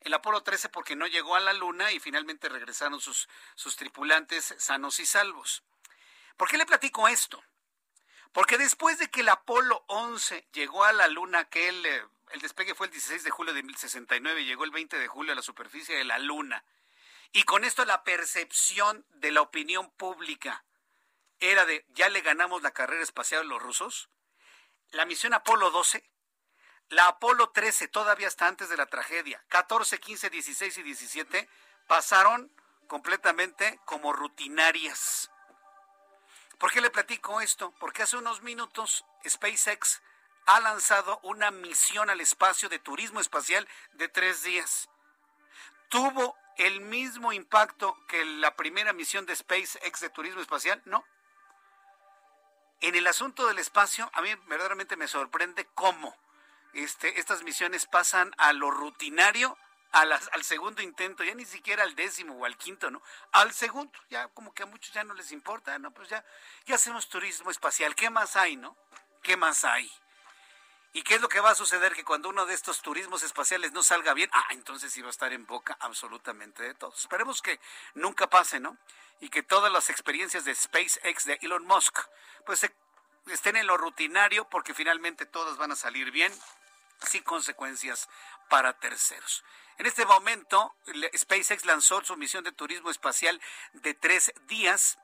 El Apolo 13 porque no llegó a la luna y finalmente regresaron sus, sus tripulantes sanos y salvos. ¿Por qué le platico esto? Porque después de que el Apolo 11 llegó a la luna, que el, eh, el despegue fue el 16 de julio de 1069, llegó el 20 de julio a la superficie de la luna. Y con esto la percepción de la opinión pública era de ya le ganamos la carrera espacial a los rusos la misión Apolo 12, la Apolo 13, todavía hasta antes de la tragedia, 14, 15, 16 y 17, pasaron completamente como rutinarias. ¿Por qué le platico esto? Porque hace unos minutos SpaceX ha lanzado una misión al espacio de turismo espacial de tres días. ¿Tuvo el mismo impacto que la primera misión de SpaceX de turismo espacial? No. En el asunto del espacio, a mí verdaderamente me sorprende cómo este, estas misiones pasan a lo rutinario al segundo intento, ya ni siquiera al décimo o al quinto, ¿no? Al segundo, ya como que a muchos ya no les importa, no, pues ya, ya hacemos turismo espacial, ¿qué más hay, no? ¿Qué más hay? ¿Y qué es lo que va a suceder? Que cuando uno de estos turismos espaciales no salga bien, ah, entonces iba a estar en boca absolutamente de todos. Esperemos que nunca pase, ¿no? Y que todas las experiencias de SpaceX de Elon Musk, pues estén en lo rutinario porque finalmente todas van a salir bien sin consecuencias para terceros. En este momento, SpaceX lanzó su misión de turismo espacial de tres días.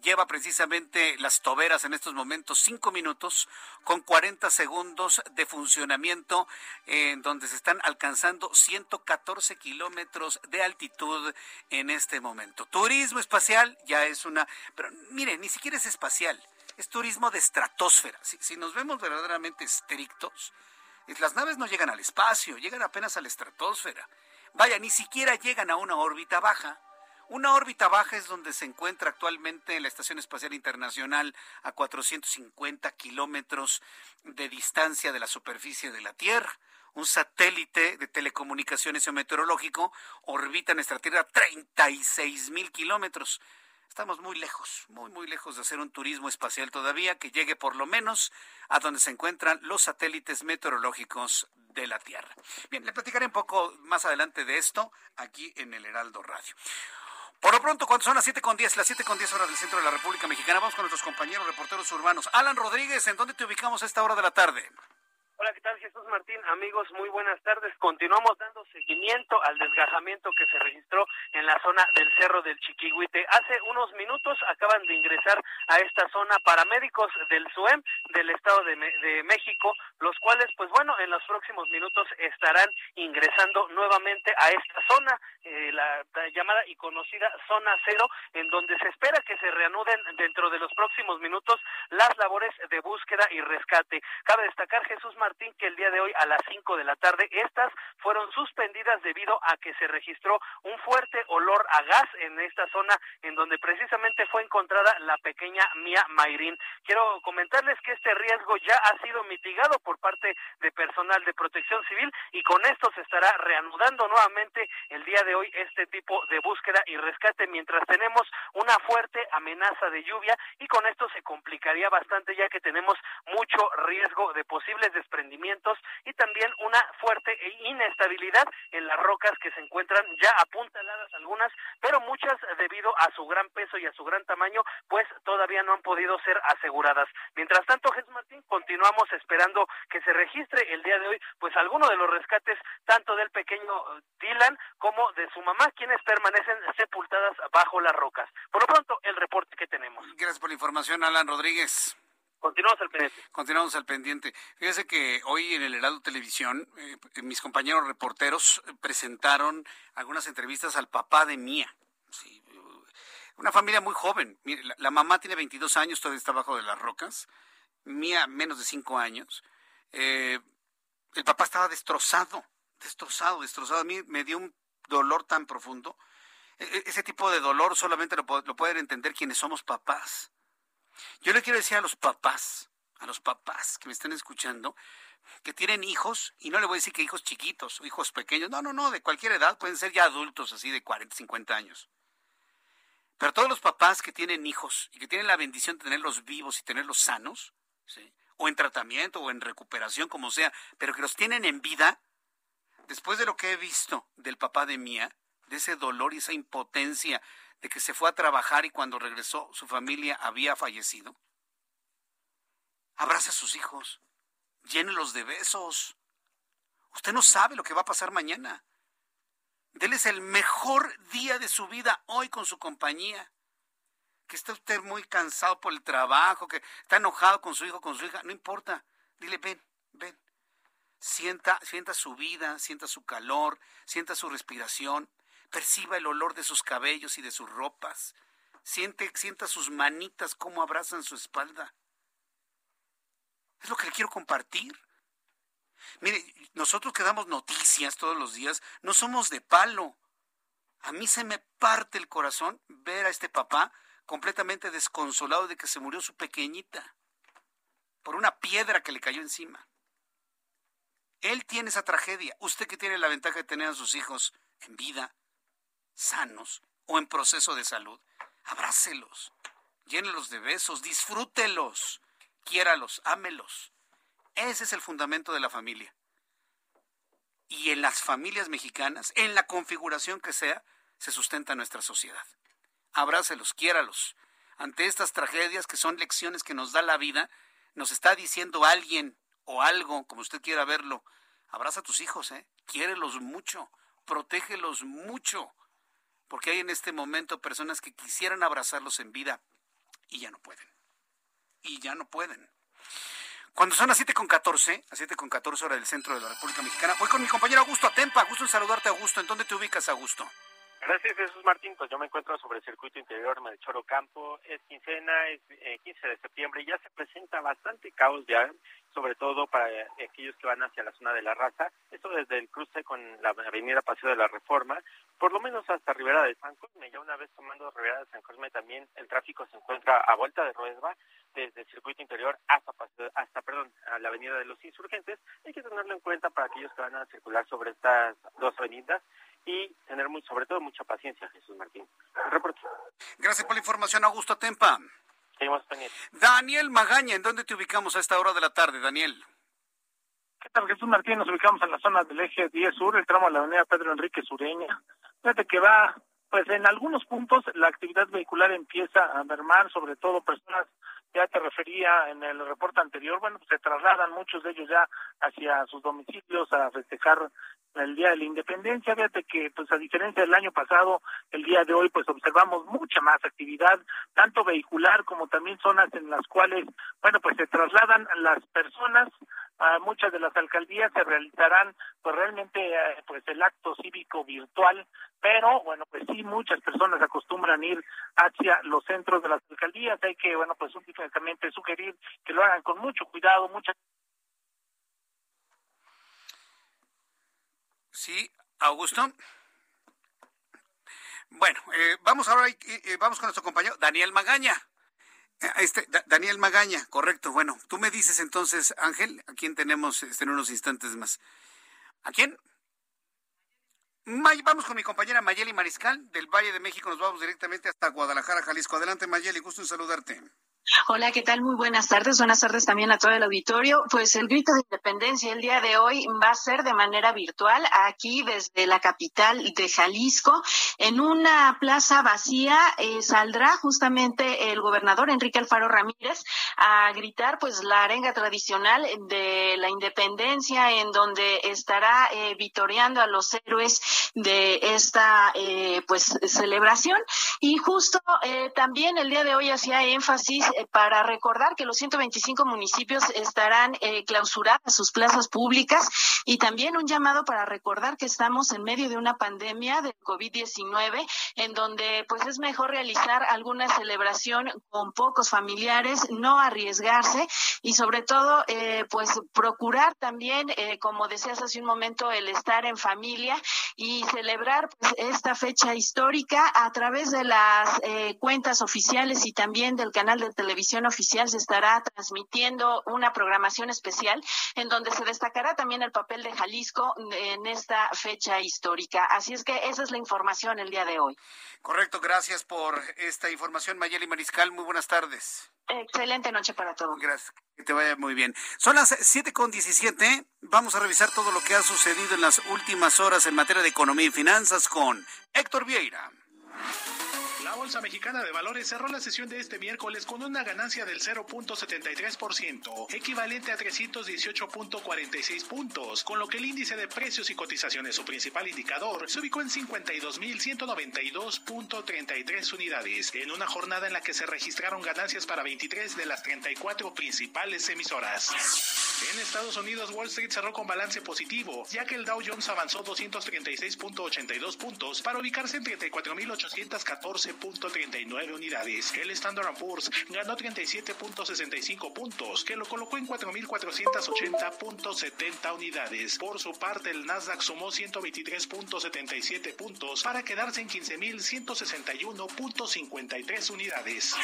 Lleva precisamente las toberas en estos momentos cinco minutos con 40 segundos de funcionamiento en donde se están alcanzando 114 kilómetros de altitud en este momento. Turismo espacial ya es una, pero mire, ni siquiera es espacial, es turismo de estratosfera. Si, si nos vemos verdaderamente estrictos, las naves no llegan al espacio, llegan apenas a la estratosfera. Vaya, ni siquiera llegan a una órbita baja. Una órbita baja es donde se encuentra actualmente la Estación Espacial Internacional a 450 kilómetros de distancia de la superficie de la Tierra. Un satélite de telecomunicaciones meteorológico orbita nuestra Tierra a 36 mil kilómetros. Estamos muy lejos, muy, muy lejos de hacer un turismo espacial todavía que llegue por lo menos a donde se encuentran los satélites meteorológicos de la Tierra. Bien, le platicaré un poco más adelante de esto aquí en el Heraldo Radio. Por lo pronto, cuando son las 7 con 10, las 7 con 10 horas del centro de la República Mexicana, vamos con nuestros compañeros reporteros urbanos. Alan Rodríguez, ¿en dónde te ubicamos a esta hora de la tarde? Hola, ¿qué tal Jesús Martín? Amigos, muy buenas tardes. Continuamos dando seguimiento al desgajamiento que se registró en la zona del Cerro del Chiquihuite. Hace unos minutos acaban de ingresar a esta zona paramédicos del SUEM del Estado de, México, los cuales, pues bueno, en los próximos minutos estarán ingresando nuevamente a esta zona, eh, la, la llamada y conocida zona cero, en donde se espera que se reanuden dentro de los próximos minutos las labores de búsqueda y rescate. Cabe destacar, Jesús Martín, que el día de hoy a las 5 de la tarde estas fueron suspendidas debido a que se registró un fuerte olor a gas en esta zona en donde precisamente fue encontrada la pequeña Mia Mayrin. Quiero comentarles que este riesgo ya ha sido mitigado por parte de personal de protección civil y con esto se estará reanudando nuevamente el día de hoy este tipo de búsqueda y rescate mientras tenemos una fuerte amenaza de lluvia y con esto se complicaría bastante ya que tenemos mucho riesgo de posibles desprendimientos y también una fuerte inestabilidad en las rocas que se encuentran ya apuntaladas algunas, pero muchas debido a su gran peso y a su gran tamaño, pues todavía no han podido ser aseguradas. Mientras tanto, Jesús Martín, continuamos esperando que se registre el día de hoy, pues alguno de los rescates, tanto del pequeño eh, Dylan como de su mamá, quienes permanecen sepultadas bajo las rocas. Por lo pronto, el reporte que tenemos. Gracias por la información, Alan Rodríguez. Continuamos al pendiente. Continuamos al pendiente. Fíjese que hoy en el Heraldo Televisión, eh, mis compañeros reporteros presentaron algunas entrevistas al papá de Mía. una familia muy joven. la, mamá tiene 22 años, todavía está bajo de las rocas. Mía, menos de 5 años. Eh, el papá estaba destrozado, destrozado, destrozado. A mí me dio un dolor tan profundo. E, e, ese tipo de dolor solamente lo pueden entender quienes somos papás yo le quiero decir a los papás, a los papás que me están escuchando, que tienen hijos, y no le voy a decir que hijos chiquitos o hijos pequeños, no, no, no, de cualquier edad, pueden ser ya adultos así de 40, 50 años. Pero todos los papás que tienen hijos y que tienen la bendición de tenerlos vivos y tenerlos sanos, o en tratamiento o en recuperación, como sea, pero que los tienen en vida, después de lo que he visto del papá de Mía, de ese dolor y esa impotencia de que se fue a trabajar y cuando regresó su familia había fallecido? Abraza a sus hijos, llénelos de besos. Usted no sabe lo que va a pasar mañana. Deles el mejor día de su vida hoy con su compañía. Que está usted muy cansado por el trabajo, que está enojado con su hijo, con su hija, no importa. Dile, ven, ven. Sienta, sienta su vida, sienta su calor, sienta su respiración perciba el olor de sus cabellos y de sus ropas, siente, sienta sus manitas cómo abrazan su espalda. Es lo que le quiero compartir. Mire, nosotros que damos noticias todos los días, no somos de palo. A mí se me parte el corazón ver a este papá completamente desconsolado de que se murió su pequeñita. por una piedra que le cayó encima. Él tiene esa tragedia. Usted que tiene la ventaja de tener a sus hijos en vida, sanos o en proceso de salud, abrácelos, llénelos de besos, disfrútelos, quiéralos, ámelos. Ese es el fundamento de la familia. Y en las familias mexicanas, en la configuración que sea, se sustenta nuestra sociedad. Abrácelos, quiéralos. Ante estas tragedias que son lecciones que nos da la vida, nos está diciendo alguien o algo, como usted quiera verlo. Abraza a tus hijos, ¿eh? Quiérelos mucho, protégelos mucho, porque hay en este momento personas que quisieran abrazarlos en vida y ya no pueden. Y ya no pueden. Cuando son las 7 con 14, a 7 con 14 horas del centro de la República Mexicana, voy con mi compañero Augusto Atempa. Gusto en saludarte, Augusto. ¿En dónde te ubicas, Augusto? Gracias, Jesús Martín. Pues yo me encuentro sobre el circuito interior de Choro Campo. Es quincena, es 15 eh, de septiembre y ya se presenta bastante caos ya, sobre todo para aquellos que van hacia la zona de la raza. Esto desde el cruce con la avenida Paseo de la Reforma, por lo menos hasta Rivera de San Cosme. Ya una vez tomando Rivera de San Cosme también el tráfico se encuentra a vuelta de Ruesba desde el circuito interior hasta, hasta perdón, a la avenida de los Insurgentes. Hay que tenerlo en cuenta para aquellos que van a circular sobre estas dos avenidas y tener muy, sobre todo mucha paciencia, Jesús Martín. Reporte. Gracias por la información, Augusto Tempa. Seguimos pendientes. Daniel Magaña, ¿en dónde te ubicamos a esta hora de la tarde, Daniel? ¿Qué tal, Jesús Martín? Nos ubicamos en la zona del eje 10 sur, el tramo de la avenida Pedro Enrique Sureña. Fíjate que va, pues en algunos puntos la actividad vehicular empieza a mermar, sobre todo personas ya te refería en el reporte anterior, bueno, pues se trasladan muchos de ellos ya hacia sus domicilios a festejar el Día de la Independencia. Fíjate que, pues a diferencia del año pasado, el día de hoy, pues observamos mucha más actividad, tanto vehicular como también zonas en las cuales, bueno, pues se trasladan las personas a muchas de las alcaldías se realizarán pues realmente eh, pues el acto cívico virtual pero bueno pues sí muchas personas acostumbran ir hacia los centros de las alcaldías hay que bueno pues únicamente sugerir que lo hagan con mucho cuidado mucha Sí, Augusto. Bueno, eh, vamos ahora, eh, eh, vamos con nuestro compañero Daniel Magaña. Este, Daniel Magaña, correcto. Bueno, tú me dices entonces, Ángel, a quién tenemos este, en unos instantes más. ¿A quién? vamos con mi compañera Mayeli Mariscal del Valle de México. Nos vamos directamente hasta Guadalajara, Jalisco. Adelante, Mayeli, gusto en saludarte. Hola, ¿qué tal? Muy buenas tardes. Buenas tardes también a todo el auditorio. Pues el grito de independencia el día de hoy va a ser de manera virtual aquí desde la capital de Jalisco. En una plaza vacía eh, saldrá justamente el gobernador Enrique Alfaro Ramírez a gritar pues la arenga tradicional de la independencia en donde estará eh, vitoreando a los héroes de esta eh, pues celebración. Y justo eh, también el día de hoy hacía énfasis para recordar que los 125 municipios estarán eh, clausuradas sus plazas públicas y también un llamado para recordar que estamos en medio de una pandemia de COVID-19 en donde pues es mejor realizar alguna celebración con pocos familiares, no arriesgarse y sobre todo eh, pues procurar también, como decías hace un momento, el estar en familia y celebrar pues, esta fecha histórica a través de las cuentas oficiales y también del canal de televisión oficial se estará transmitiendo una programación especial en donde se destacará también el papel de Jalisco en esta fecha histórica. Así es que esa es la información el día de hoy. Correcto, gracias por esta información, Mayeli Mariscal. Muy buenas tardes. Excelente noche para todos. Gracias, que te vaya muy bien. Son las siete con diecisiete. Vamos a revisar todo lo que ha sucedido en las últimas horas en materia de economía y finanzas con Héctor Vieira. La Bolsa Mexicana de Valores cerró la sesión de este miércoles con una ganancia del 0.73%, equivalente a 318.46 puntos, con lo que el índice de precios y cotizaciones, su principal indicador, se ubicó en 52.192.33 unidades, en una jornada en la que se registraron ganancias para 23 de las 34 principales emisoras. En Estados Unidos, Wall Street cerró con balance positivo, ya que el Dow Jones avanzó 236.82 puntos para ubicarse en 34.814 .39 unidades. El Standard Poor's ganó 37.65 puntos, que lo colocó en 4.480.70 unidades. Por su parte, el Nasdaq sumó 123.77 puntos para quedarse en 15.161.53 unidades.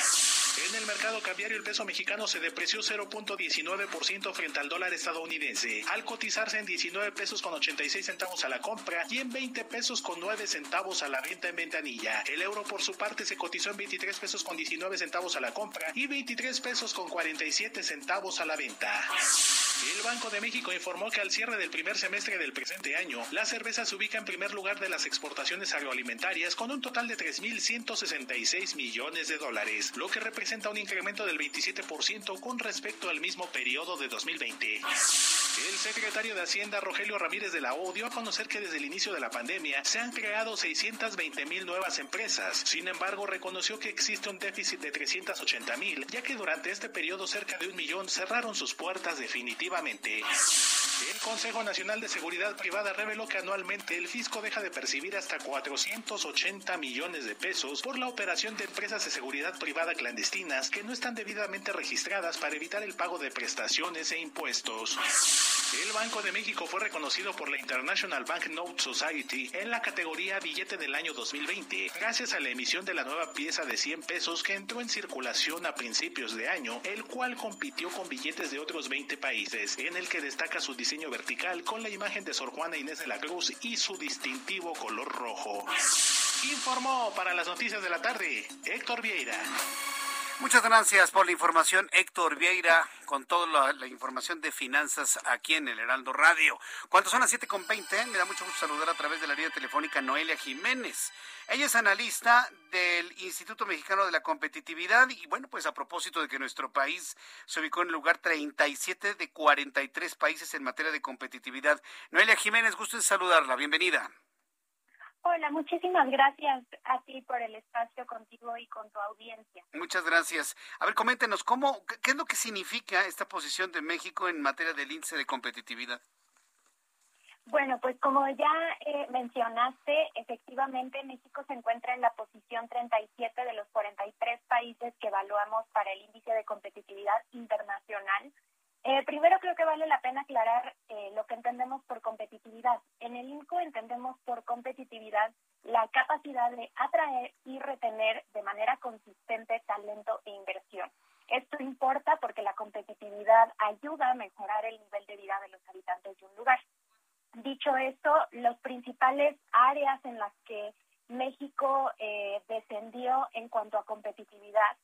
En el mercado cambiario el peso mexicano se depreció 0.19% frente al dólar estadounidense, al cotizarse en 19 pesos con 86 centavos a la compra y en 20 pesos con 9 centavos a la venta en ventanilla. El euro por su parte se cotizó en 23 pesos con 19 centavos a la compra y 23 pesos con 47 centavos a la venta. El Banco de México informó que al cierre del primer semestre del presente año, la cerveza se ubica en primer lugar de las exportaciones agroalimentarias con un total de 3.166 millones de dólares, lo que representa un incremento del 27% con respecto al mismo periodo de 2020. El secretario de Hacienda, Rogelio Ramírez de la O, dio a conocer que desde el inicio de la pandemia se han creado 620 mil nuevas empresas. Sin embargo, reconoció que existe un déficit de 380 mil, ya que durante este periodo cerca de un millón cerraron sus puertas definitivamente el Consejo Nacional de Seguridad Privada reveló que anualmente el fisco deja de percibir hasta 480 millones de pesos por la operación de empresas de seguridad privada clandestinas que no están debidamente registradas para evitar el pago de prestaciones e impuestos. El Banco de México fue reconocido por la International Bank Note Society en la categoría billete del año 2020, gracias a la emisión de la nueva pieza de 100 pesos que entró en circulación a principios de año, el cual compitió con billetes de otros 20 países, en el que destaca su diseño vertical con la imagen de Sor Juana Inés de la Cruz y su distintivo color rojo. Informó para las noticias de la tarde Héctor Vieira. Muchas gracias por la información, Héctor Vieira, con toda la, información de finanzas aquí en el Heraldo Radio. Cuando son las 7.20, me da mucho gusto saludar a través de la línea telefónica Noelia Jiménez. Ella es analista del Instituto Mexicano de la Competitividad y bueno, pues a propósito de que nuestro país se ubicó en el lugar 37 de 43 países en materia de competitividad. Noelia Jiménez, gusto en saludarla. Bienvenida. Hola, muchísimas gracias a ti por el espacio contigo y con tu audiencia. Muchas gracias. A ver, coméntenos, ¿cómo, ¿qué es lo que significa esta posición de México en materia del índice de competitividad? Bueno, pues como ya eh, mencionaste, efectivamente México se encuentra en la posición 37 de los 43 países que evaluamos para el índice de competitividad internacional eh, primero creo que vale la pena aclarar eh, lo que entendemos por competitividad. En el INCO entendemos por competitividad la capacidad de atraer y retener de manera consistente talento e inversión. Esto importa porque la competitividad ayuda a mejorar el nivel de vida de los habitantes de un lugar. Dicho esto, las principales áreas en las que México eh, descendió en cuanto a competitividad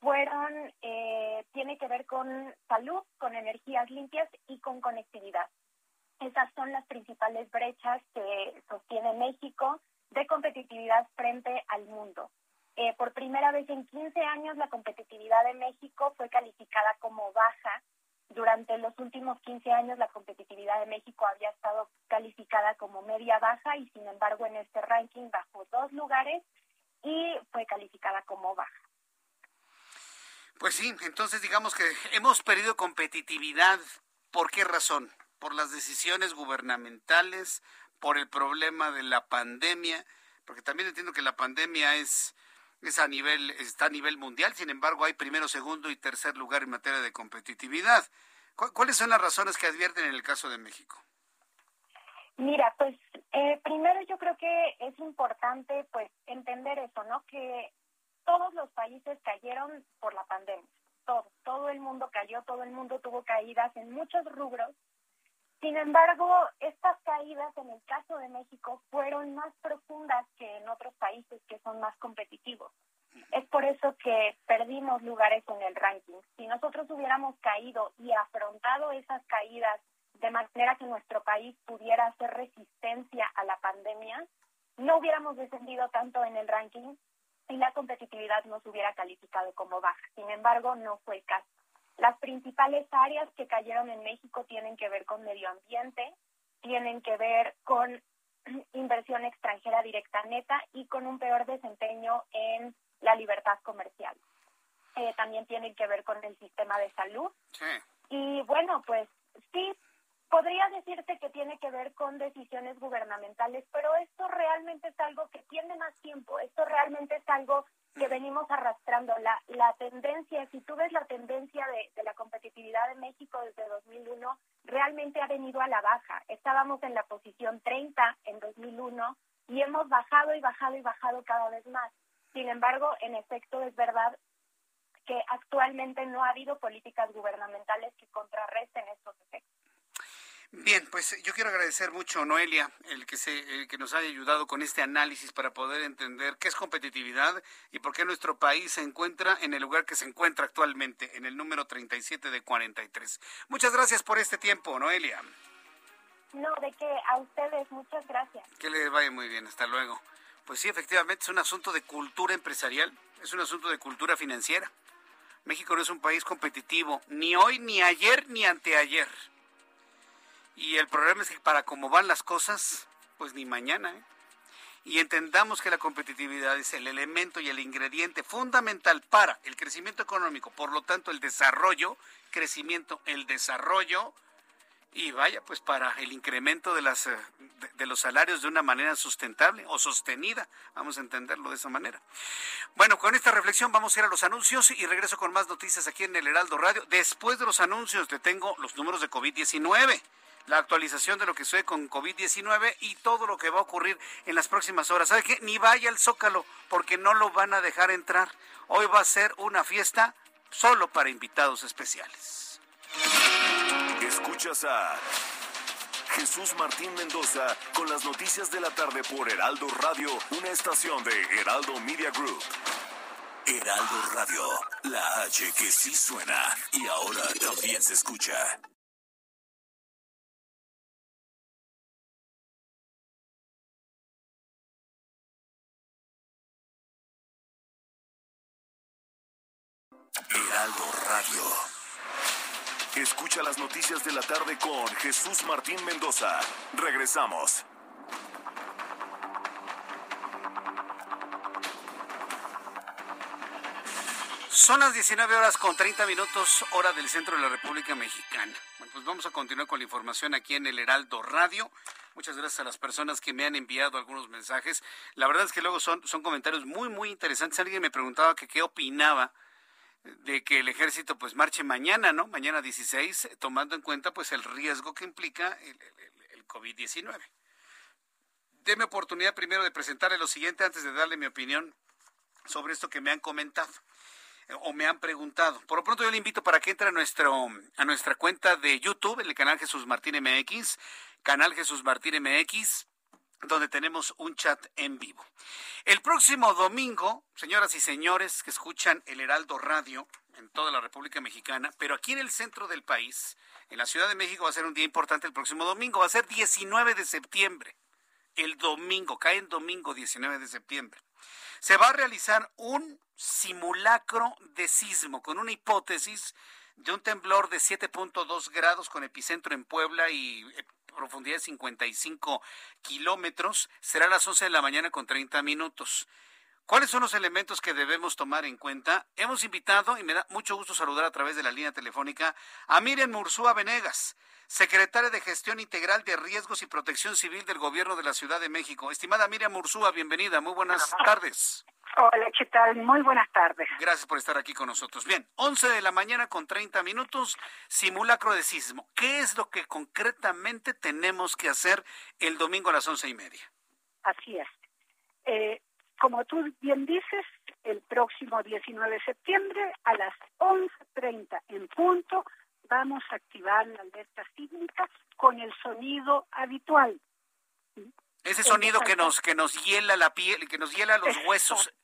fueron, eh, tiene que ver con salud, con energías limpias y con conectividad. Esas son las principales brechas que sostiene México de competitividad frente al mundo. Eh, por primera vez en 15 años la competitividad de México fue calificada como baja. Durante los últimos 15 años la competitividad de México había estado calificada como media baja y sin embargo en este ranking bajó dos lugares y fue calificada como baja. Pues sí, entonces digamos que hemos perdido competitividad. ¿Por qué razón? Por las decisiones gubernamentales, por el problema de la pandemia, porque también entiendo que la pandemia es, es a nivel, está a nivel mundial, sin embargo hay primero, segundo y tercer lugar en materia de competitividad. ¿Cuáles son las razones que advierten en el caso de México? Mira, pues eh, primero yo creo que es importante pues entender eso, ¿no? Que todos los países cayeron por la pandemia. Todo, todo el mundo cayó, todo el mundo tuvo caídas en muchos rubros. Sin embargo, estas caídas en el caso de México fueron más profundas que en otros países que son más competitivos. Es por eso que perdimos lugares en el ranking. Si nosotros hubiéramos caído y afrontado esas caídas de manera que nuestro país pudiera hacer resistencia a la pandemia, no hubiéramos descendido tanto en el ranking y la competitividad no se hubiera calificado como baja. Sin embargo, no fue el caso. Las principales áreas que cayeron en México tienen que ver con medio ambiente, tienen que ver con inversión extranjera directa neta y con un peor desempeño en la libertad comercial. Eh, también tienen que ver con el sistema de salud. Y bueno, pues sí, Podría decirte que tiene que ver con decisiones gubernamentales, pero esto realmente es algo que tiene más tiempo, esto realmente es algo que venimos arrastrando. La, la tendencia, si tú ves la tendencia de, de la competitividad de México desde 2001, realmente ha venido a la baja. Estábamos en la posición 30 en 2001 y hemos bajado y bajado y bajado cada vez más. Sin embargo, en efecto, es verdad que actualmente no ha habido políticas gubernamentales que contrarresten estos efectos. Bien, pues yo quiero agradecer mucho Noelia el que se el que nos haya ayudado con este análisis para poder entender qué es competitividad y por qué nuestro país se encuentra en el lugar que se encuentra actualmente, en el número 37 de 43. Muchas gracias por este tiempo, Noelia. No, de qué, a ustedes muchas gracias. Que les vaya muy bien, hasta luego. Pues sí, efectivamente es un asunto de cultura empresarial, es un asunto de cultura financiera. México no es un país competitivo, ni hoy, ni ayer, ni anteayer. Y el problema es que para cómo van las cosas, pues ni mañana. ¿eh? Y entendamos que la competitividad es el elemento y el ingrediente fundamental para el crecimiento económico, por lo tanto el desarrollo, crecimiento, el desarrollo y vaya, pues para el incremento de, las, eh, de, de, los salarios de una manera sustentable o sostenida, vamos a entenderlo de esa manera. Bueno, con esta reflexión vamos a ir a los anuncios y regreso con más noticias aquí en el Heraldo Radio. Después de los anuncios te tengo los números de COVID-19 la actualización de lo que sucede con COVID-19 y todo lo que va a ocurrir en las próximas horas. ¿Sabe qué? Ni vaya al Zócalo porque no lo van a dejar entrar. Hoy va a ser una fiesta solo para invitados especiales. Escuchas a Jesús Martín Mendoza con las noticias de la tarde por Heraldo Radio, una estación de Heraldo Media Group. Heraldo Radio, la H que sí suena y ahora también se escucha. Heraldo Radio. Escucha las noticias de la tarde con Jesús Martín Mendoza. Regresamos. Son las 19 horas con 30 minutos, hora del centro de la República Mexicana. Bueno, pues vamos a continuar con la información aquí en el Heraldo Radio. Muchas gracias a las personas que me han enviado algunos mensajes. La verdad es que luego son, son comentarios muy, muy interesantes. Alguien me preguntaba que qué opinaba de que el ejército pues marche mañana, ¿no? Mañana 16, tomando en cuenta pues el riesgo que implica el, el, el COVID-19. Deme oportunidad primero de presentarle lo siguiente antes de darle mi opinión sobre esto que me han comentado eh, o me han preguntado. Por lo pronto yo le invito para que entre a, nuestro, a nuestra cuenta de YouTube, en el canal Jesús Martín MX, canal Jesús Martín MX, donde tenemos un chat en vivo. El próximo domingo, señoras y señores que escuchan el Heraldo Radio en toda la República Mexicana, pero aquí en el centro del país, en la Ciudad de México va a ser un día importante el próximo domingo, va a ser 19 de septiembre. El domingo, cae en domingo 19 de septiembre. Se va a realizar un simulacro de sismo con una hipótesis de un temblor de 7.2 grados con epicentro en Puebla y profundidad de 55 kilómetros. Será a las 11 de la mañana con 30 minutos. ¿Cuáles son los elementos que debemos tomar en cuenta? Hemos invitado, y me da mucho gusto saludar a través de la línea telefónica, a Miriam Mursúa Venegas, secretaria de Gestión Integral de Riesgos y Protección Civil del Gobierno de la Ciudad de México. Estimada Miriam Mursúa, bienvenida, muy buenas tardes. Hola, ¿qué tal? Muy buenas tardes. Gracias por estar aquí con nosotros. Bien, 11 de la mañana con 30 minutos, simulacro de sismo. ¿Qué es lo que concretamente tenemos que hacer el domingo a las once y media? Así es. Eh, como tú bien dices, el próximo 19 de septiembre a las 11.30 en punto vamos a activar la alerta sísmica con el sonido habitual. Ese sonido que nos que nos hiela la piel, que nos hiela los huesos.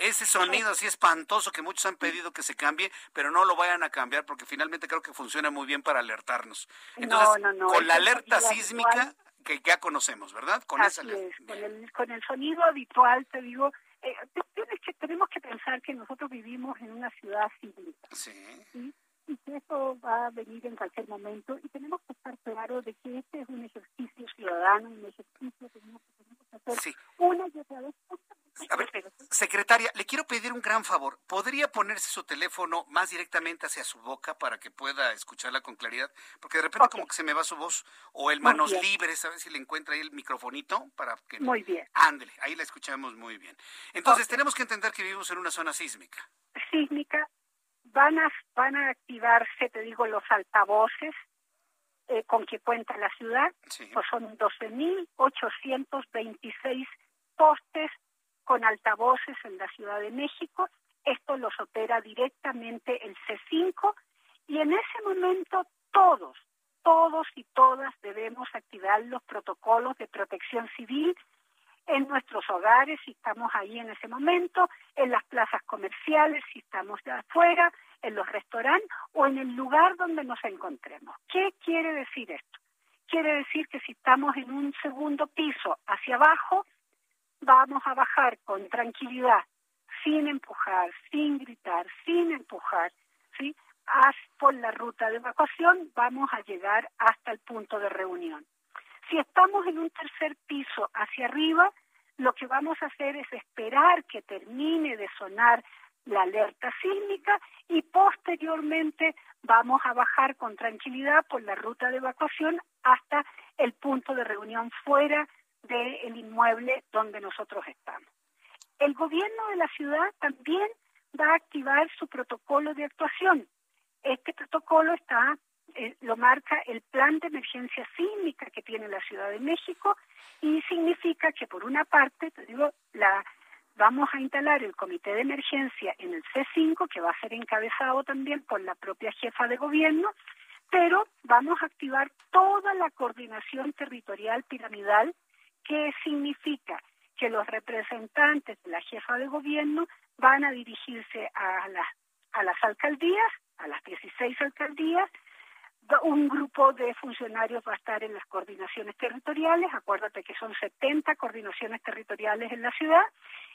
Ese sonido así espantoso que muchos han pedido que se cambie, pero no lo vayan a cambiar porque finalmente creo que funciona muy bien para alertarnos. Entonces, no, no, no, con la alerta sísmica que ya conocemos, ¿verdad? Con así esa es, con el, con el sonido habitual, te digo, eh, que, tenemos que pensar que nosotros vivimos en una ciudad sísmica. Sí. ¿sí? Y que eso va a venir en cualquier momento y tenemos que estar claros de que este es un ejercicio ciudadano, un ejercicio que tenemos que hacer sí. una y otra vez. A ver, secretaria, le quiero pedir un gran favor. ¿Podría ponerse su teléfono más directamente hacia su boca para que pueda escucharla con claridad? Porque de repente okay. como que se me va su voz. O el manos libres, ¿sabes si le encuentra ahí el microfonito? para que Muy bien. Ándele, ahí la escuchamos muy bien. Entonces okay. tenemos que entender que vivimos en una zona sísmica. Sísmica, van a, van a activarse, te digo, los altavoces eh, con que cuenta la ciudad, sí. pues son 12.826 postes con altavoces en la Ciudad de México Esto los opera directamente el C5 y en ese momento todos, todos y todas debemos activar los protocolos de protección civil en nuestros hogares si estamos ahí en ese momento, en las plazas comerciales si estamos afuera, en los restaurantes o en el lugar donde nos encontremos. ¿Qué quiere decir esto? Quiere decir que si estamos en un segundo piso hacia abajo, vamos a bajar con tranquilidad, sin empujar, sin gritar, sin empujar, ¿sí? por la ruta de evacuación vamos a llegar hasta el punto de reunión. Si estamos en un tercer piso hacia arriba, lo que vamos a hacer es esperar que termine de sonar la alerta sísmica y posteriormente vamos a bajar con tranquilidad por la ruta de evacuación hasta el punto de reunión fuera del inmueble donde nosotros estamos. El gobierno de la ciudad también va a activar su protocolo de actuación. Este protocolo está eh, lo marca el plan de emergencia sísmica que tiene la Ciudad de México y significa que por una parte, te digo, la vamos a instalar el comité de emergencia en el C5 que va a ser encabezado también por la propia jefa de gobierno, pero vamos a activar toda la coordinación territorial piramidal que significa que los representantes de la jefa de gobierno van a dirigirse a las a las alcaldías, a las 16 alcaldías, un grupo de funcionarios va a estar en las coordinaciones territoriales, acuérdate que son 70 coordinaciones territoriales en la ciudad,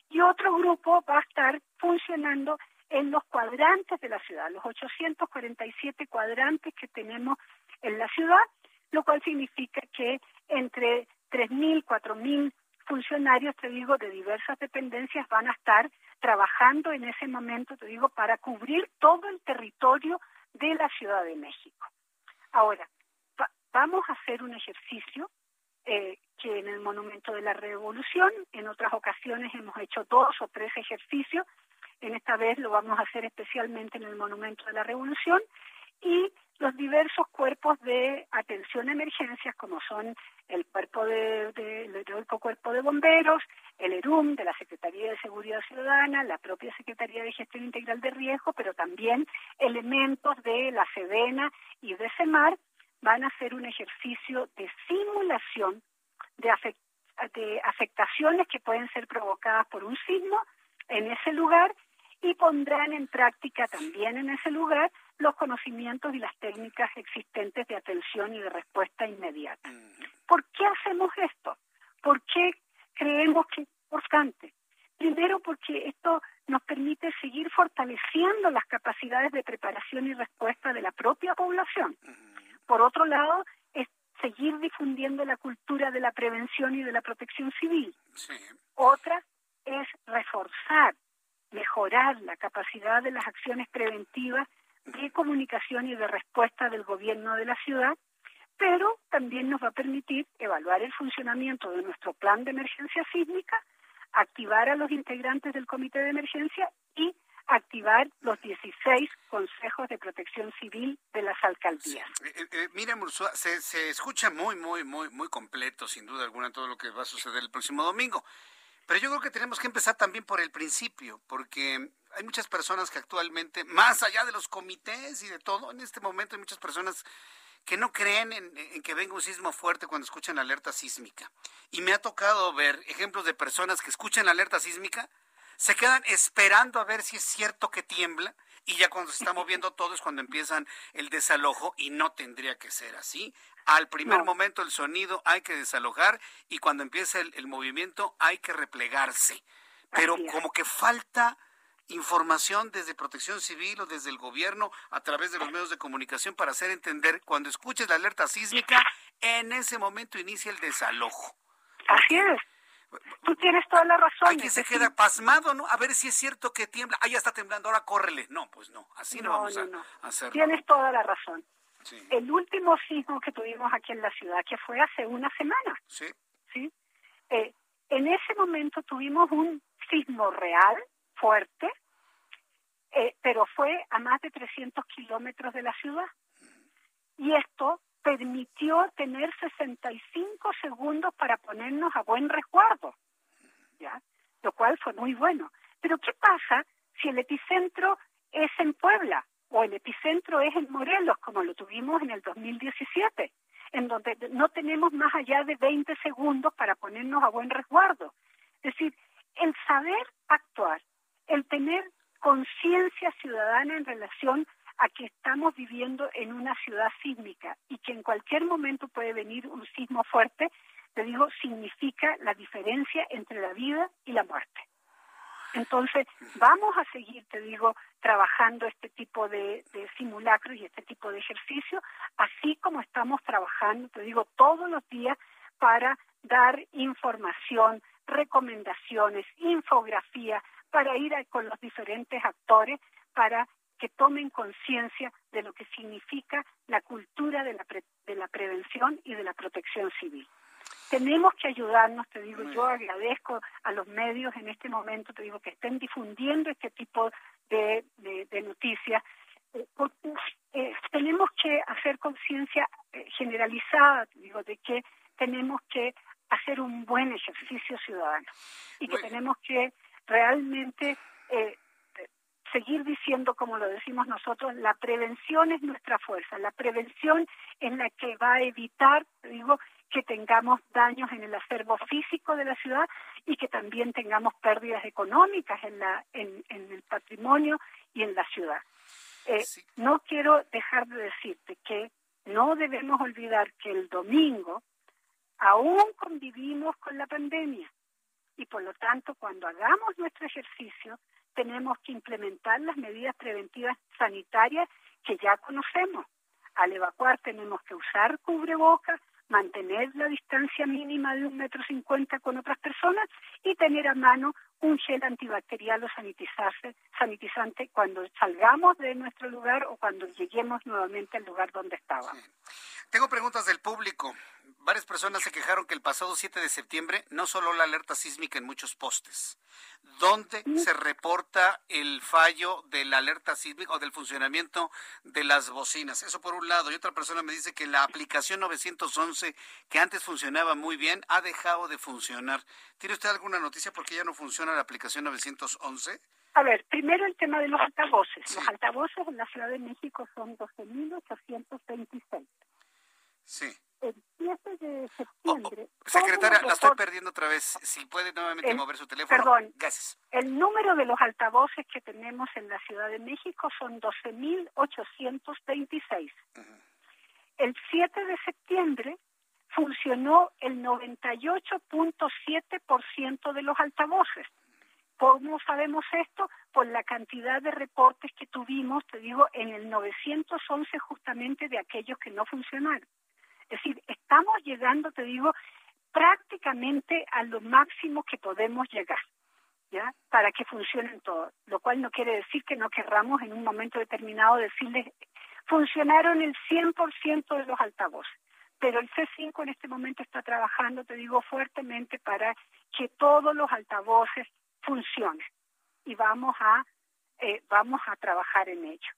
y otro grupo va a estar funcionando en los cuadrantes de la ciudad, los 847 cuadrantes que tenemos en la ciudad, lo cual significa que entre 3.000, 4.000 funcionarios, te digo, de diversas dependencias van a estar trabajando en ese momento, te digo, para cubrir todo el territorio de la Ciudad de México. Ahora, vamos a hacer un ejercicio eh, que en el Monumento de la Revolución, en otras ocasiones hemos hecho dos o tres ejercicios, en esta vez lo vamos a hacer especialmente en el Monumento de la Revolución, y los diversos cuerpos de atención a emergencias, como son el cuerpo de, el cuerpo de bomberos, el ERUM de la Secretaría de Seguridad Ciudadana, la propia Secretaría de Gestión Integral de Riesgo, pero también elementos de la SEDENA y de CEMAR van a hacer un ejercicio de simulación de, de afectaciones que pueden ser provocadas por un sismo en ese lugar y pondrán en práctica también en ese lugar los conocimientos y las técnicas existentes de atención y de respuesta inmediata. ¿Por qué hacemos esto? ¿Por qué creemos que es importante? Primero porque esto nos permite seguir fortaleciendo las capacidades de preparación y respuesta de la propia población. Por otro lado, es seguir difundiendo la cultura de la prevención y de la protección civil. Otra es reforzar, mejorar la capacidad de las acciones preventivas de comunicación y de respuesta del gobierno de la ciudad, pero también nos va a permitir evaluar el funcionamiento de nuestro plan de emergencia sísmica, activar a los integrantes del comité de emergencia y activar los 16 consejos de protección civil de las alcaldías. Eh, eh, mira, se, se escucha muy, muy, muy, muy completo, sin duda alguna, todo lo que va a suceder el próximo domingo. Pero yo creo que tenemos que empezar también por el principio, porque hay muchas personas que actualmente, más allá de los comités y de todo, en este momento hay muchas personas que no creen en, que venga un sismo fuerte cuando escuchan la alerta sísmica. Y me ha tocado ver ejemplos de personas que escuchan la alerta sísmica, se quedan esperando a ver si es cierto que tiembla y ya cuando se está moviendo todo es cuando empiezan el desalojo y no tendría que ser así. Al primer momento el sonido hay que desalojar y cuando empieza el, movimiento hay que replegarse. Pero como que falta información desde Protección Civil o desde el gobierno a través de los medios de comunicación para hacer entender cuando escuches la alerta sísmica, en ese momento inicia el desalojo. Así es. Tú tienes toda la razón. Hay quien se queda pasmado, ¿no? A ver si es cierto que tiembla. Ah, ya está temblando, ahora córrele. No, pues no, así no, vamos a, hacerlo. Tienes toda la razón. El último sismo que tuvimos aquí en la ciudad, que fue hace una semana. Sí. ¿sí? Eh, en ese momento tuvimos un sismo real, fuerte, eh, pero fue a más de 300 kilómetros de la ciudad. Y esto permitió tener 65 segundos para ponernos a buen resguardo, ¿ya? Lo cual fue muy bueno. Pero ¿qué pasa si el epicentro es en Puebla o el epicentro es en Morelos, como lo tuvimos en el 2017, en donde no tenemos más allá de 20 segundos para ponernos a buen resguardo. Es decir, el saber actuar, el tener conciencia ciudadana en relación a que estamos viviendo en una ciudad sísmica y que en cualquier momento puede venir un sismo fuerte, te digo, significa la diferencia entre la vida y la muerte. Entonces, vamos a seguir, te digo, trabajando este tipo de, simulacros y este tipo de ejercicio, así como estamos trabajando, te digo, todos los días para dar información, recomendaciones, infografía, para ir con los diferentes actores para que tomen conciencia de lo que significa la cultura de la, de la prevención y de la protección civil. Tenemos que ayudarnos, te digo, yo agradezco a los medios en este momento, te digo, que estén difundiendo este tipo de, de, noticias. Eh, eh, tenemos que hacer conciencia eh, generalizada, te digo, de que tenemos que hacer un buen ejercicio ciudadano y que tenemos que realmente eh, seguir diciendo, como lo decimos nosotros, la prevención es nuestra fuerza, la prevención es la que va a evitar, digo, que tengamos daños en el acervo físico de la ciudad y que también tengamos pérdidas económicas en, la, en, el patrimonio y en la ciudad. Eh, no quiero dejar de decirte que no debemos olvidar que el domingo aún convivimos con la pandemia y por lo tanto cuando hagamos nuestro ejercicio tenemos que implementar las medidas preventivas sanitarias que ya conocemos. Al evacuar tenemos que usar cubrebocas, mantener la distancia mínima de un metro cincuenta con otras personas y tener a mano un gel antibacterial o sanitizarse, sanitizante cuando salgamos de nuestro lugar o cuando lleguemos nuevamente al lugar donde estábamos. Tengo preguntas del público. Varias personas se quejaron que el pasado 7 de septiembre no solo la alerta sísmica en muchos postes. ¿Dónde se reporta el fallo de la alerta sísmica o del funcionamiento de las bocinas? Eso por un lado. Y otra persona me dice que la aplicación 911, que antes funcionaba muy bien, ha dejado de funcionar. ¿Tiene usted alguna noticia por qué ya no funciona la aplicación 911? A ver, primero el tema de los altavoces. Los altavoces en la Ciudad de México son 12.826. Sí. El 7 de septiembre. secretaria, la estoy perdiendo otra vez. Si puede nuevamente mover su teléfono. Perdón. Gracias. El número de los altavoces que tenemos en la Ciudad de México son 12.826. El 7 de septiembre funcionó el 98.7% de los altavoces. ¿Cómo sabemos esto? Por la cantidad de reportes que tuvimos, te digo, en el 911 justamente de aquellos que no funcionaron. Es decir, estamos llegando, te digo, prácticamente a lo máximo que podemos llegar, ¿ya? Para que funcionen todos, lo cual no quiere decir que no querramos en un momento determinado decirles, funcionaron el 100% de los altavoces, pero el C5 en este momento está trabajando, te digo, fuertemente para que todos los altavoces funcionen y vamos a, eh, vamos a trabajar en ello.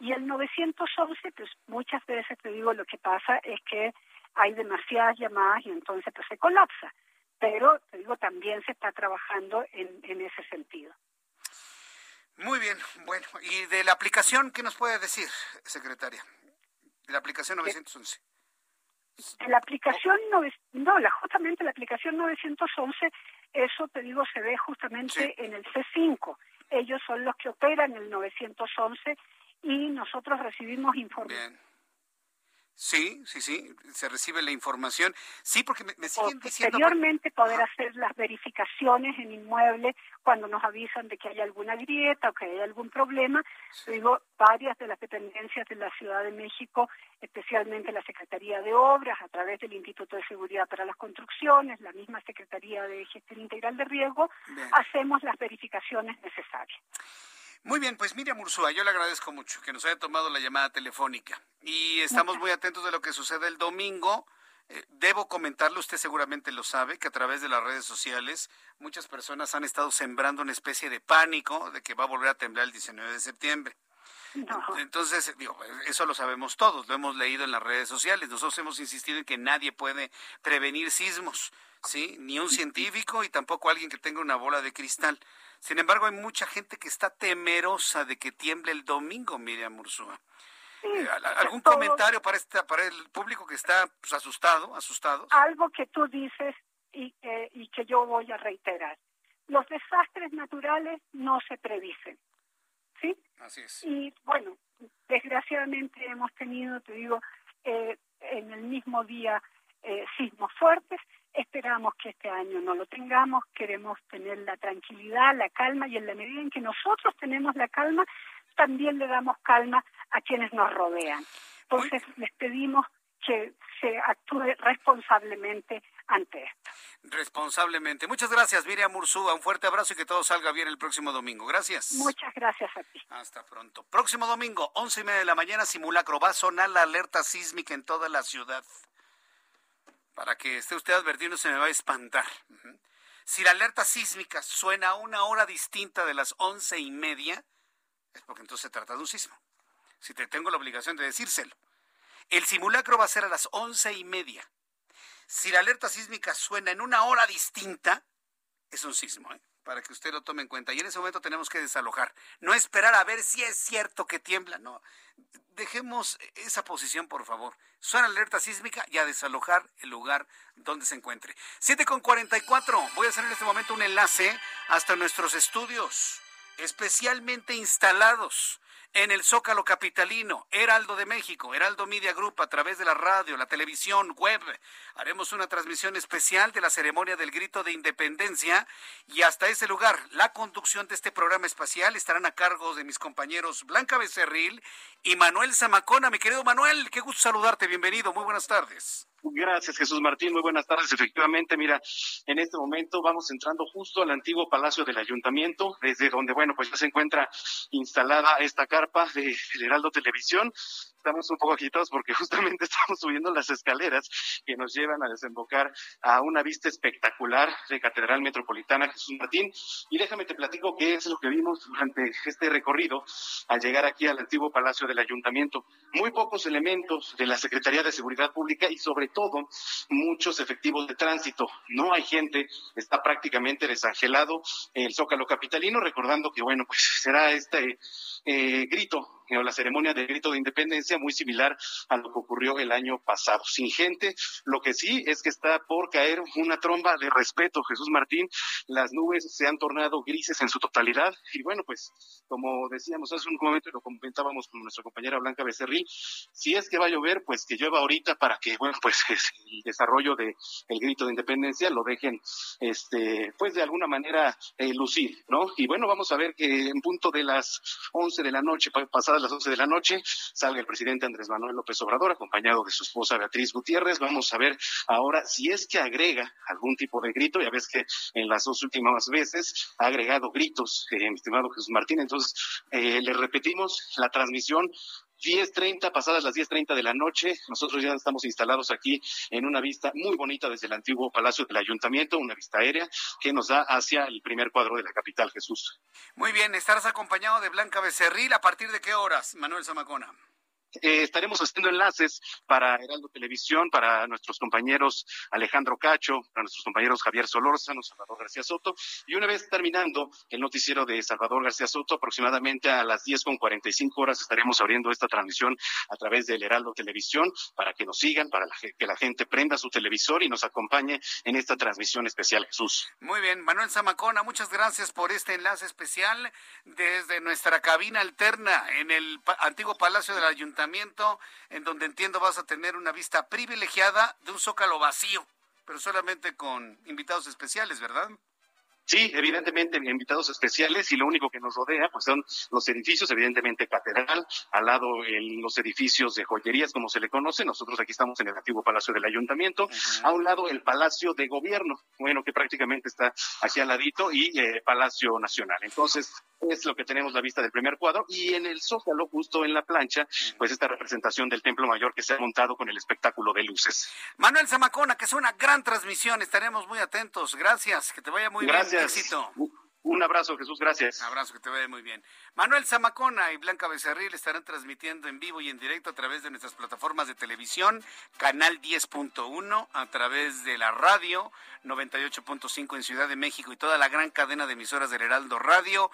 Y el 911, pues muchas veces te digo, lo que pasa es que hay demasiadas llamadas y entonces pues se colapsa. Pero te digo, también se está trabajando en, en ese sentido. Muy bien, bueno, ¿y de la aplicación qué nos puede decir, secretaria? De la aplicación 911. La aplicación, no, no la, justamente la aplicación 911, eso te digo, se ve justamente en el C5. Ellos son los que operan el 911 y nosotros recibimos información. Sí, sí, sí, se recibe la información. Sí, porque me, siguen diciendo... Posteriormente poder hacer las verificaciones en inmueble cuando nos avisan de que hay alguna grieta o que hay algún problema. Digo, varias de las dependencias de la Ciudad de México, especialmente la Secretaría de Obras, a través del Instituto de Seguridad para las Construcciones, la misma Secretaría de Gestión Integral de Riesgo, hacemos las verificaciones necesarias. Muy bien, pues Miriam Ursúa, yo le agradezco mucho que nos haya tomado la llamada telefónica y estamos muy atentos de lo que sucede el domingo. Eh, debo comentarle, usted seguramente lo sabe, que a través de las redes sociales muchas personas han estado sembrando una especie de pánico de que va a volver a temblar el 19 de septiembre. Entonces, digo, eso lo sabemos todos, lo hemos leído en las redes sociales. Nosotros hemos insistido en que nadie puede prevenir sismos, ¿sí? Ni un científico y tampoco alguien que tenga una bola de cristal. Sin embargo, hay mucha gente que está temerosa de que tiemble el domingo, Miriam Ursúa. Eh, ¿Algún comentario para, este, para el público que está pues, asustado, asustado? Algo que tú dices y, y que yo voy a reiterar. Los desastres naturales no se predicen. ¿Sí? Así es. Y bueno, desgraciadamente hemos tenido, te digo, eh, en el mismo día eh, sismos fuertes. Esperamos que este año no lo tengamos. Queremos tener la tranquilidad, la calma y en la medida en que nosotros tenemos la calma, también le damos calma a quienes nos rodean. Entonces les pedimos que se actúe responsablemente ante esto. Responsablemente. Muchas gracias, Miriam Ursúa. Un fuerte abrazo y que todo salga bien el próximo domingo. Gracias. Muchas gracias a ti. Hasta pronto. Próximo domingo, once y media de la mañana, simulacro. Va a sonar la alerta sísmica en toda la ciudad. Para que esté usted advertido, se me va a espantar. Si la alerta sísmica suena a una hora distinta de las once y media, es porque entonces se trata de un sismo. Si te tengo la obligación de decírselo. El simulacro va a ser a las once y media. Si la alerta sísmica suena en una hora distinta, es un sismo, ¿eh? Para que usted lo tome en cuenta. Y en ese momento tenemos que desalojar. No esperar a ver si es cierto que tiembla, no. Dejemos esa posición, por favor. Suena alerta sísmica y a desalojar el lugar donde se encuentre. 7 con 44. Voy a hacer en este momento un enlace hasta nuestros estudios, especialmente instalados en el Zócalo Capitalino, Heraldo de México, Heraldo Media Group, a través de la radio, la televisión, web. Haremos una transmisión especial de la ceremonia del grito de independencia y hasta ese lugar, la conducción de este programa espacial estarán a cargo de mis compañeros Blanca Becerril y Manuel Zamacona. Mi querido Manuel, qué gusto saludarte, bienvenido, muy buenas tardes. Gracias, Jesús Martín. Muy buenas tardes. Efectivamente, mira, en este momento vamos entrando justo al antiguo Palacio del Ayuntamiento, desde donde, bueno, pues ya se encuentra instalada esta carpa de Heraldo Televisión estamos un poco agitados porque justamente estamos subiendo las escaleras que nos llevan a desembocar a una vista espectacular de Catedral Metropolitana Jesús Martín. Y déjame te platico qué es lo que vimos durante este recorrido al llegar aquí al antiguo Palacio del Ayuntamiento. Muy pocos elementos de la Secretaría de Seguridad Pública y sobre todo muchos efectivos de tránsito. No hay gente, está prácticamente desangelado el Zócalo Capitalino, recordando que, bueno, pues será este eh, grito la ceremonia del grito de independencia muy similar a lo que ocurrió el año pasado. Sin gente, lo que sí es que está por caer una tromba de respeto, Jesús Martín. Las nubes se han tornado grises en su totalidad y bueno, pues como decíamos hace un momento y lo comentábamos con nuestra compañera Blanca Becerril, si es que va a llover, pues que llueva ahorita para que, bueno, pues el desarrollo de grito de independencia lo dejen, este, pues de alguna manera eh, lucir, ¿no? Y bueno, vamos a ver que en punto de las 11 de la noche, pasada las 11 de la noche salga el presidente Andrés Manuel López Obrador, acompañado de su esposa Beatriz Gutiérrez. Vamos a ver ahora si es que agrega algún tipo de grito. Ya ves que en las dos últimas veces ha agregado gritos, eh, mi estimado Jesús Martín. Entonces, eh, le repetimos la transmisión 10.30, pasadas las 10.30 de la noche. Nosotros ya estamos instalados aquí en una vista muy bonita desde el antiguo Palacio del Ayuntamiento, una vista aérea que nos da hacia el primer cuadro de la capital, Jesús. Muy bien, estarás acompañado de Blanca Becerril. ¿A partir de qué horas, Manuel Zamacona? Eh, estaremos haciendo enlaces para Heraldo Televisión, para nuestros compañeros Alejandro Cacho, para nuestros compañeros Javier Solórzano, Salvador García Soto, y una vez terminando el noticiero de Salvador García Soto, aproximadamente a las 10 con 45 horas estaremos abriendo esta transmisión a través del Heraldo Televisión para que nos sigan, para que la gente prenda su televisor y nos acompañe en esta transmisión especial, Jesús. Muy bien, Manuel Zamacona, muchas gracias por este enlace especial desde nuestra cabina alterna en el antiguo Palacio del Ayuntamiento en donde entiendo vas a tener una vista privilegiada de un zócalo vacío, pero solamente con invitados especiales, ¿verdad? Sí, evidentemente invitados especiales y lo único que nos rodea pues son los edificios, evidentemente catedral, al lado los edificios de joyerías como se le conoce, nosotros aquí estamos en el antiguo Palacio del Ayuntamiento, a un lado el Palacio de Gobierno, bueno que prácticamente está aquí al ladito y eh, Palacio Nacional. Entonces, es lo que tenemos la vista del primer cuadro y en el zócalo justo en la plancha pues esta representación del templo mayor que se ha montado con el espectáculo de luces. Manuel Zamacona que es una gran transmisión estaremos muy atentos. Gracias que te vaya muy bien éxito Un abrazo, Jesús, gracias. Un abrazo, que te vaya muy bien. Manuel Zamacona y Blanca Becerril estarán transmitiendo en vivo y en directo a través de nuestras plataformas de televisión, Canal 10.1, a través de la radio 98.5 en Ciudad de México y toda la gran cadena de emisoras del Heraldo Radio,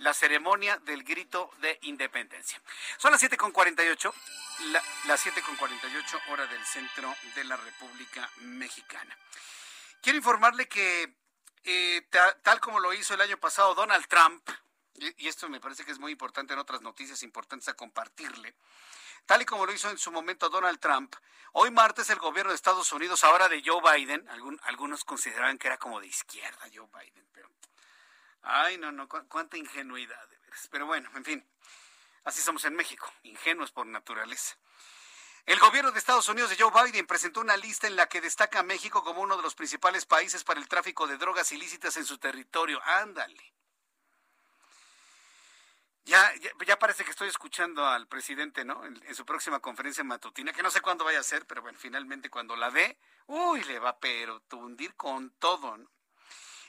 la ceremonia del grito de independencia. Son las 7.48, la, las 7.48 hora del centro de la República Mexicana. Quiero informarle que eh, tal como lo hizo el año pasado Donald Trump, y, esto me parece que es muy importante en otras noticias importantes a compartirle, tal y como lo hizo en su momento Donald Trump, hoy martes el gobierno de Estados Unidos, ahora de Joe Biden, algunos consideraban que era como de izquierda Joe Biden, pero... Ay, no, no, cuánta ingenuidad, de. Pero bueno, en fin, así somos en México, ingenuos por naturaleza. El gobierno de Estados Unidos de Joe Biden presentó una lista en la que destaca a México como uno de los principales países para el tráfico de drogas ilícitas en su territorio. Ándale. Ya, ya, parece que estoy escuchando al presidente, ¿no? En, en, su próxima conferencia matutina, que no sé cuándo vaya a ser, pero bueno, finalmente cuando la dé, uy, le va pero tundir con todo, ¿no?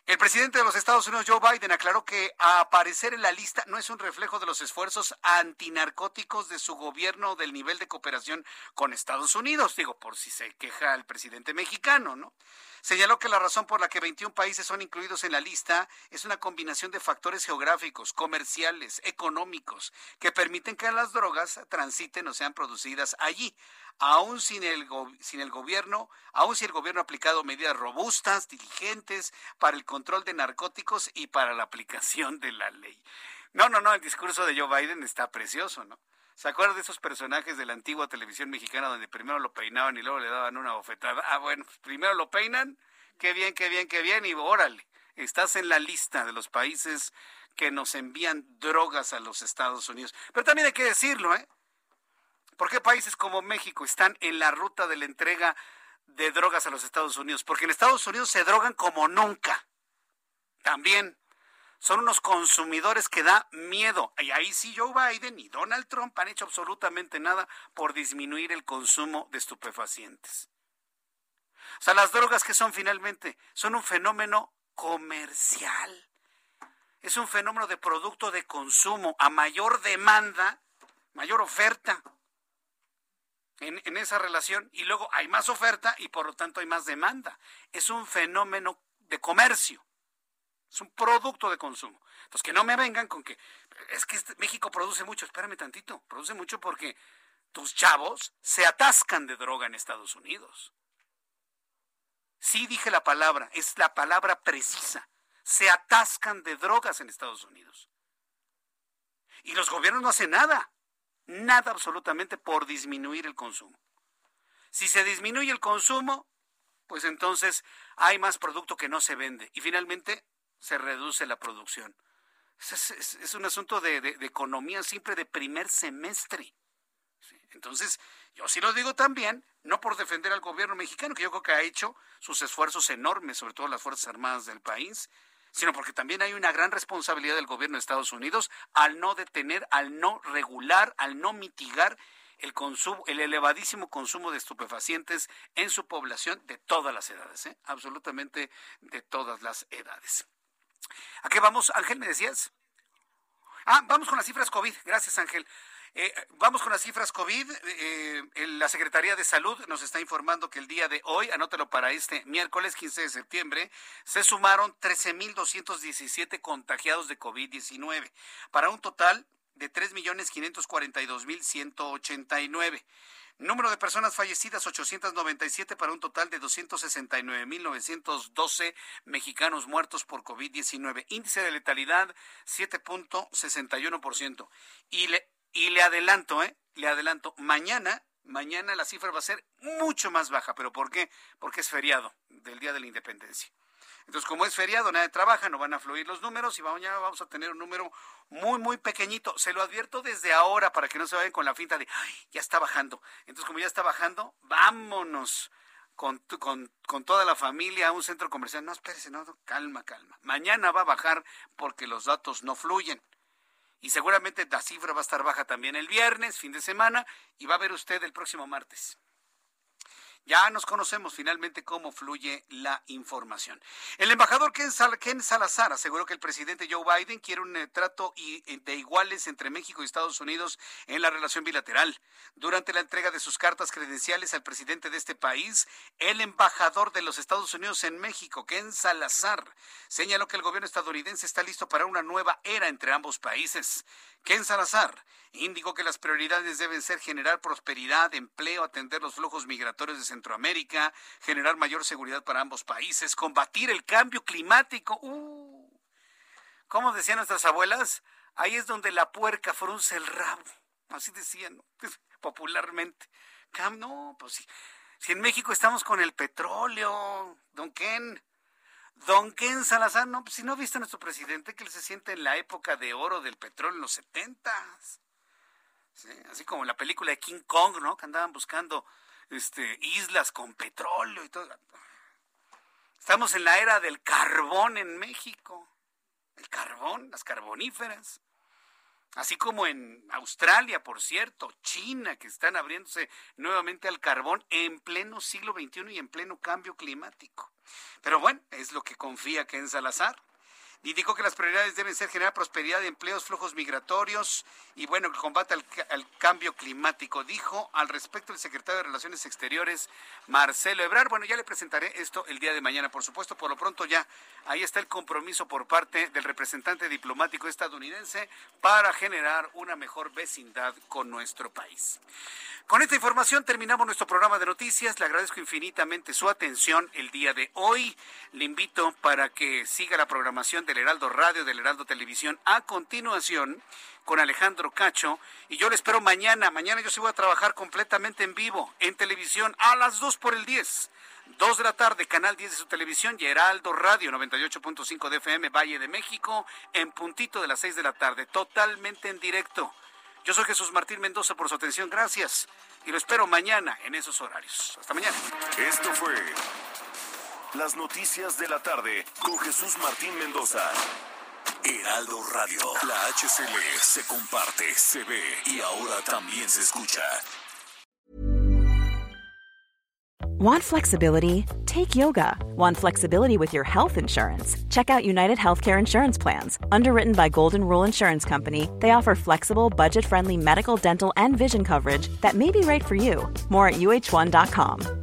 El presidente de los Estados Unidos, Joe Biden, aclaró que aparecer en la lista no es un reflejo de los esfuerzos antinarcóticos de su gobierno del nivel de cooperación con Estados Unidos. Digo, por si se queja el presidente mexicano, ¿no? Señaló que la razón por la que 21 países son incluidos en la lista es una combinación de factores geográficos, comerciales, económicos, que permiten que las drogas transiten o sean producidas allí, aún sin el, sin el gobierno, aún si el gobierno ha aplicado medidas robustas, diligentes para el control de narcóticos y para la aplicación de la ley. No, no, no, el discurso de Joe Biden está precioso, ¿no? ¿Se acuerdan de esos personajes de la antigua televisión mexicana donde primero lo peinaban y luego le daban una bofetada? Ah, bueno, pues primero lo peinan, qué bien, qué bien, qué bien, y órale, estás en la lista de los países que nos envían drogas a los Estados Unidos. Pero también hay que decirlo, ¿eh? ¿Por qué países como México están en la ruta de la entrega de drogas a los Estados Unidos? Porque en Estados Unidos se drogan como nunca. También son unos consumidores que da miedo. Y ahí sí Joe Biden y Donald Trump han hecho absolutamente nada por disminuir el consumo de estupefacientes. O sea, las drogas que son finalmente son un fenómeno comercial. Es un fenómeno de producto de consumo. A mayor demanda, mayor oferta en, en esa relación. Y luego hay más oferta y por lo tanto hay más demanda. Es un fenómeno de comercio. Es un producto de consumo. Entonces, que no me vengan con que es que este, México produce mucho. Espérame tantito. Produce mucho porque tus chavos se atascan de droga en Estados Unidos. Sí dije la palabra, es la palabra precisa. Se atascan de drogas en Estados Unidos. Y los gobiernos no hacen nada. Nada absolutamente por disminuir el consumo. Si se disminuye el consumo, pues entonces hay más producto que no se vende. Y finalmente se reduce la producción. Es, un asunto de, economía simple de primer semestre. Entonces, yo sí lo digo también, no por defender al gobierno mexicano, que yo creo que ha hecho sus esfuerzos enormes, sobre todo las Fuerzas Armadas del país, sino porque también hay una gran responsabilidad del gobierno de Estados Unidos al no detener, al no regular, al no mitigar el consumo, el elevadísimo consumo de estupefacientes en su población de todas las edades, ¿eh? absolutamente de todas las edades. ¿A qué vamos, Ángel? ¿Me decías? Ah, vamos con las cifras COVID. Gracias, Ángel. Eh, vamos con las cifras COVID. Eh, la Secretaría de Salud nos está informando que el día de hoy, anótalo para este miércoles 15 de septiembre, se sumaron 13.217 contagiados de COVID-19, para un total de 3.542.189. Número de personas fallecidas 897 para un total de 269.912 mexicanos muertos por COVID-19. Índice de letalidad 7.61%. Y le, y le adelanto, ¿eh? Le adelanto, mañana, mañana la cifra va a ser mucho más baja. ¿Pero por qué? Porque es feriado del Día de la Independencia. Entonces, como es feriado, nadie trabaja, no van a fluir los números y mañana vamos a tener un número muy, muy pequeñito. Se lo advierto desde ahora para que no se vayan con la finta de, Ay, ya está bajando. Entonces, como ya está bajando, vámonos con, con, con, toda la familia a un centro comercial. No, espérese, no, calma, calma. Mañana va a bajar porque los datos no fluyen. Y seguramente la cifra va a estar baja también el viernes, fin de semana, y va a ver usted el próximo martes. Ya nos conocemos finalmente cómo fluye la información. El embajador Ken, Salazar aseguró que el presidente Joe Biden quiere un eh, trato eh, de iguales entre México y Estados Unidos en la relación bilateral. Durante la entrega de sus cartas credenciales al presidente de este país, el embajador de los Estados Unidos en México, Ken Salazar, señaló que el gobierno estadounidense está listo para una nueva era entre ambos países. Ken Salazar indicó que las prioridades deben ser generar prosperidad, empleo, atender los flujos migratorios de Centroamérica, generar mayor seguridad para ambos países, combatir el cambio climático. Uh, ¿Cómo decían nuestras abuelas? Ahí es donde la puerca frunce el rabo. Así decían popularmente. No, pues si, si en México estamos con el petróleo, don Ken. Don Ken Salazar, no, pues si no viste a nuestro presidente que él se siente en la época de oro del petróleo en los setentas. Así como la película de King Kong, ¿no? Que andaban buscando este, islas con petróleo y todo. Estamos en la era del carbón en México. El carbón, las carboníferas. Así como en Australia, por cierto, China, que están abriéndose nuevamente al carbón en pleno siglo XXI y en pleno cambio climático. Pero bueno, es lo que confía Ken Salazar. Indicó que las prioridades deben ser generar prosperidad, empleos, flujos migratorios y, bueno, el combate al, cambio climático. Dijo al respecto el secretario de Relaciones Exteriores, Marcelo Ebrar. Bueno, ya le presentaré esto el día de mañana, por supuesto. Por lo pronto ya ahí está el compromiso por parte del representante diplomático estadounidense para generar una mejor vecindad con nuestro país. Con esta información terminamos nuestro programa de noticias. Le agradezco infinitamente su atención el día de hoy. Le invito para que siga la programación del Heraldo Radio, del Heraldo Televisión a continuación con Alejandro Cacho. Y yo le espero mañana. Mañana yo sí voy a trabajar completamente en vivo, en televisión, a las 2 por el 10. 2 de la tarde, Canal 10 de su televisión y Heraldo Radio 98.5 de FM, Valle de México, en puntito de las 6 de la tarde, totalmente en directo. Yo soy Jesús Martín Mendoza por su atención. Gracias. Y lo espero mañana en esos horarios. Hasta mañana. Esto fue Las Noticias de la Tarde con Jesús Martín Mendoza. Heraldo Radio. La HCL se comparte, se ve y ahora también se escucha. Want flexibility? Take yoga. Want flexibility with your health insurance? Check out United Healthcare Insurance Plans. Underwritten by Golden Rule Insurance Company, they offer flexible, budget friendly medical, dental, and vision coverage that may be right for you. More at uh1.com.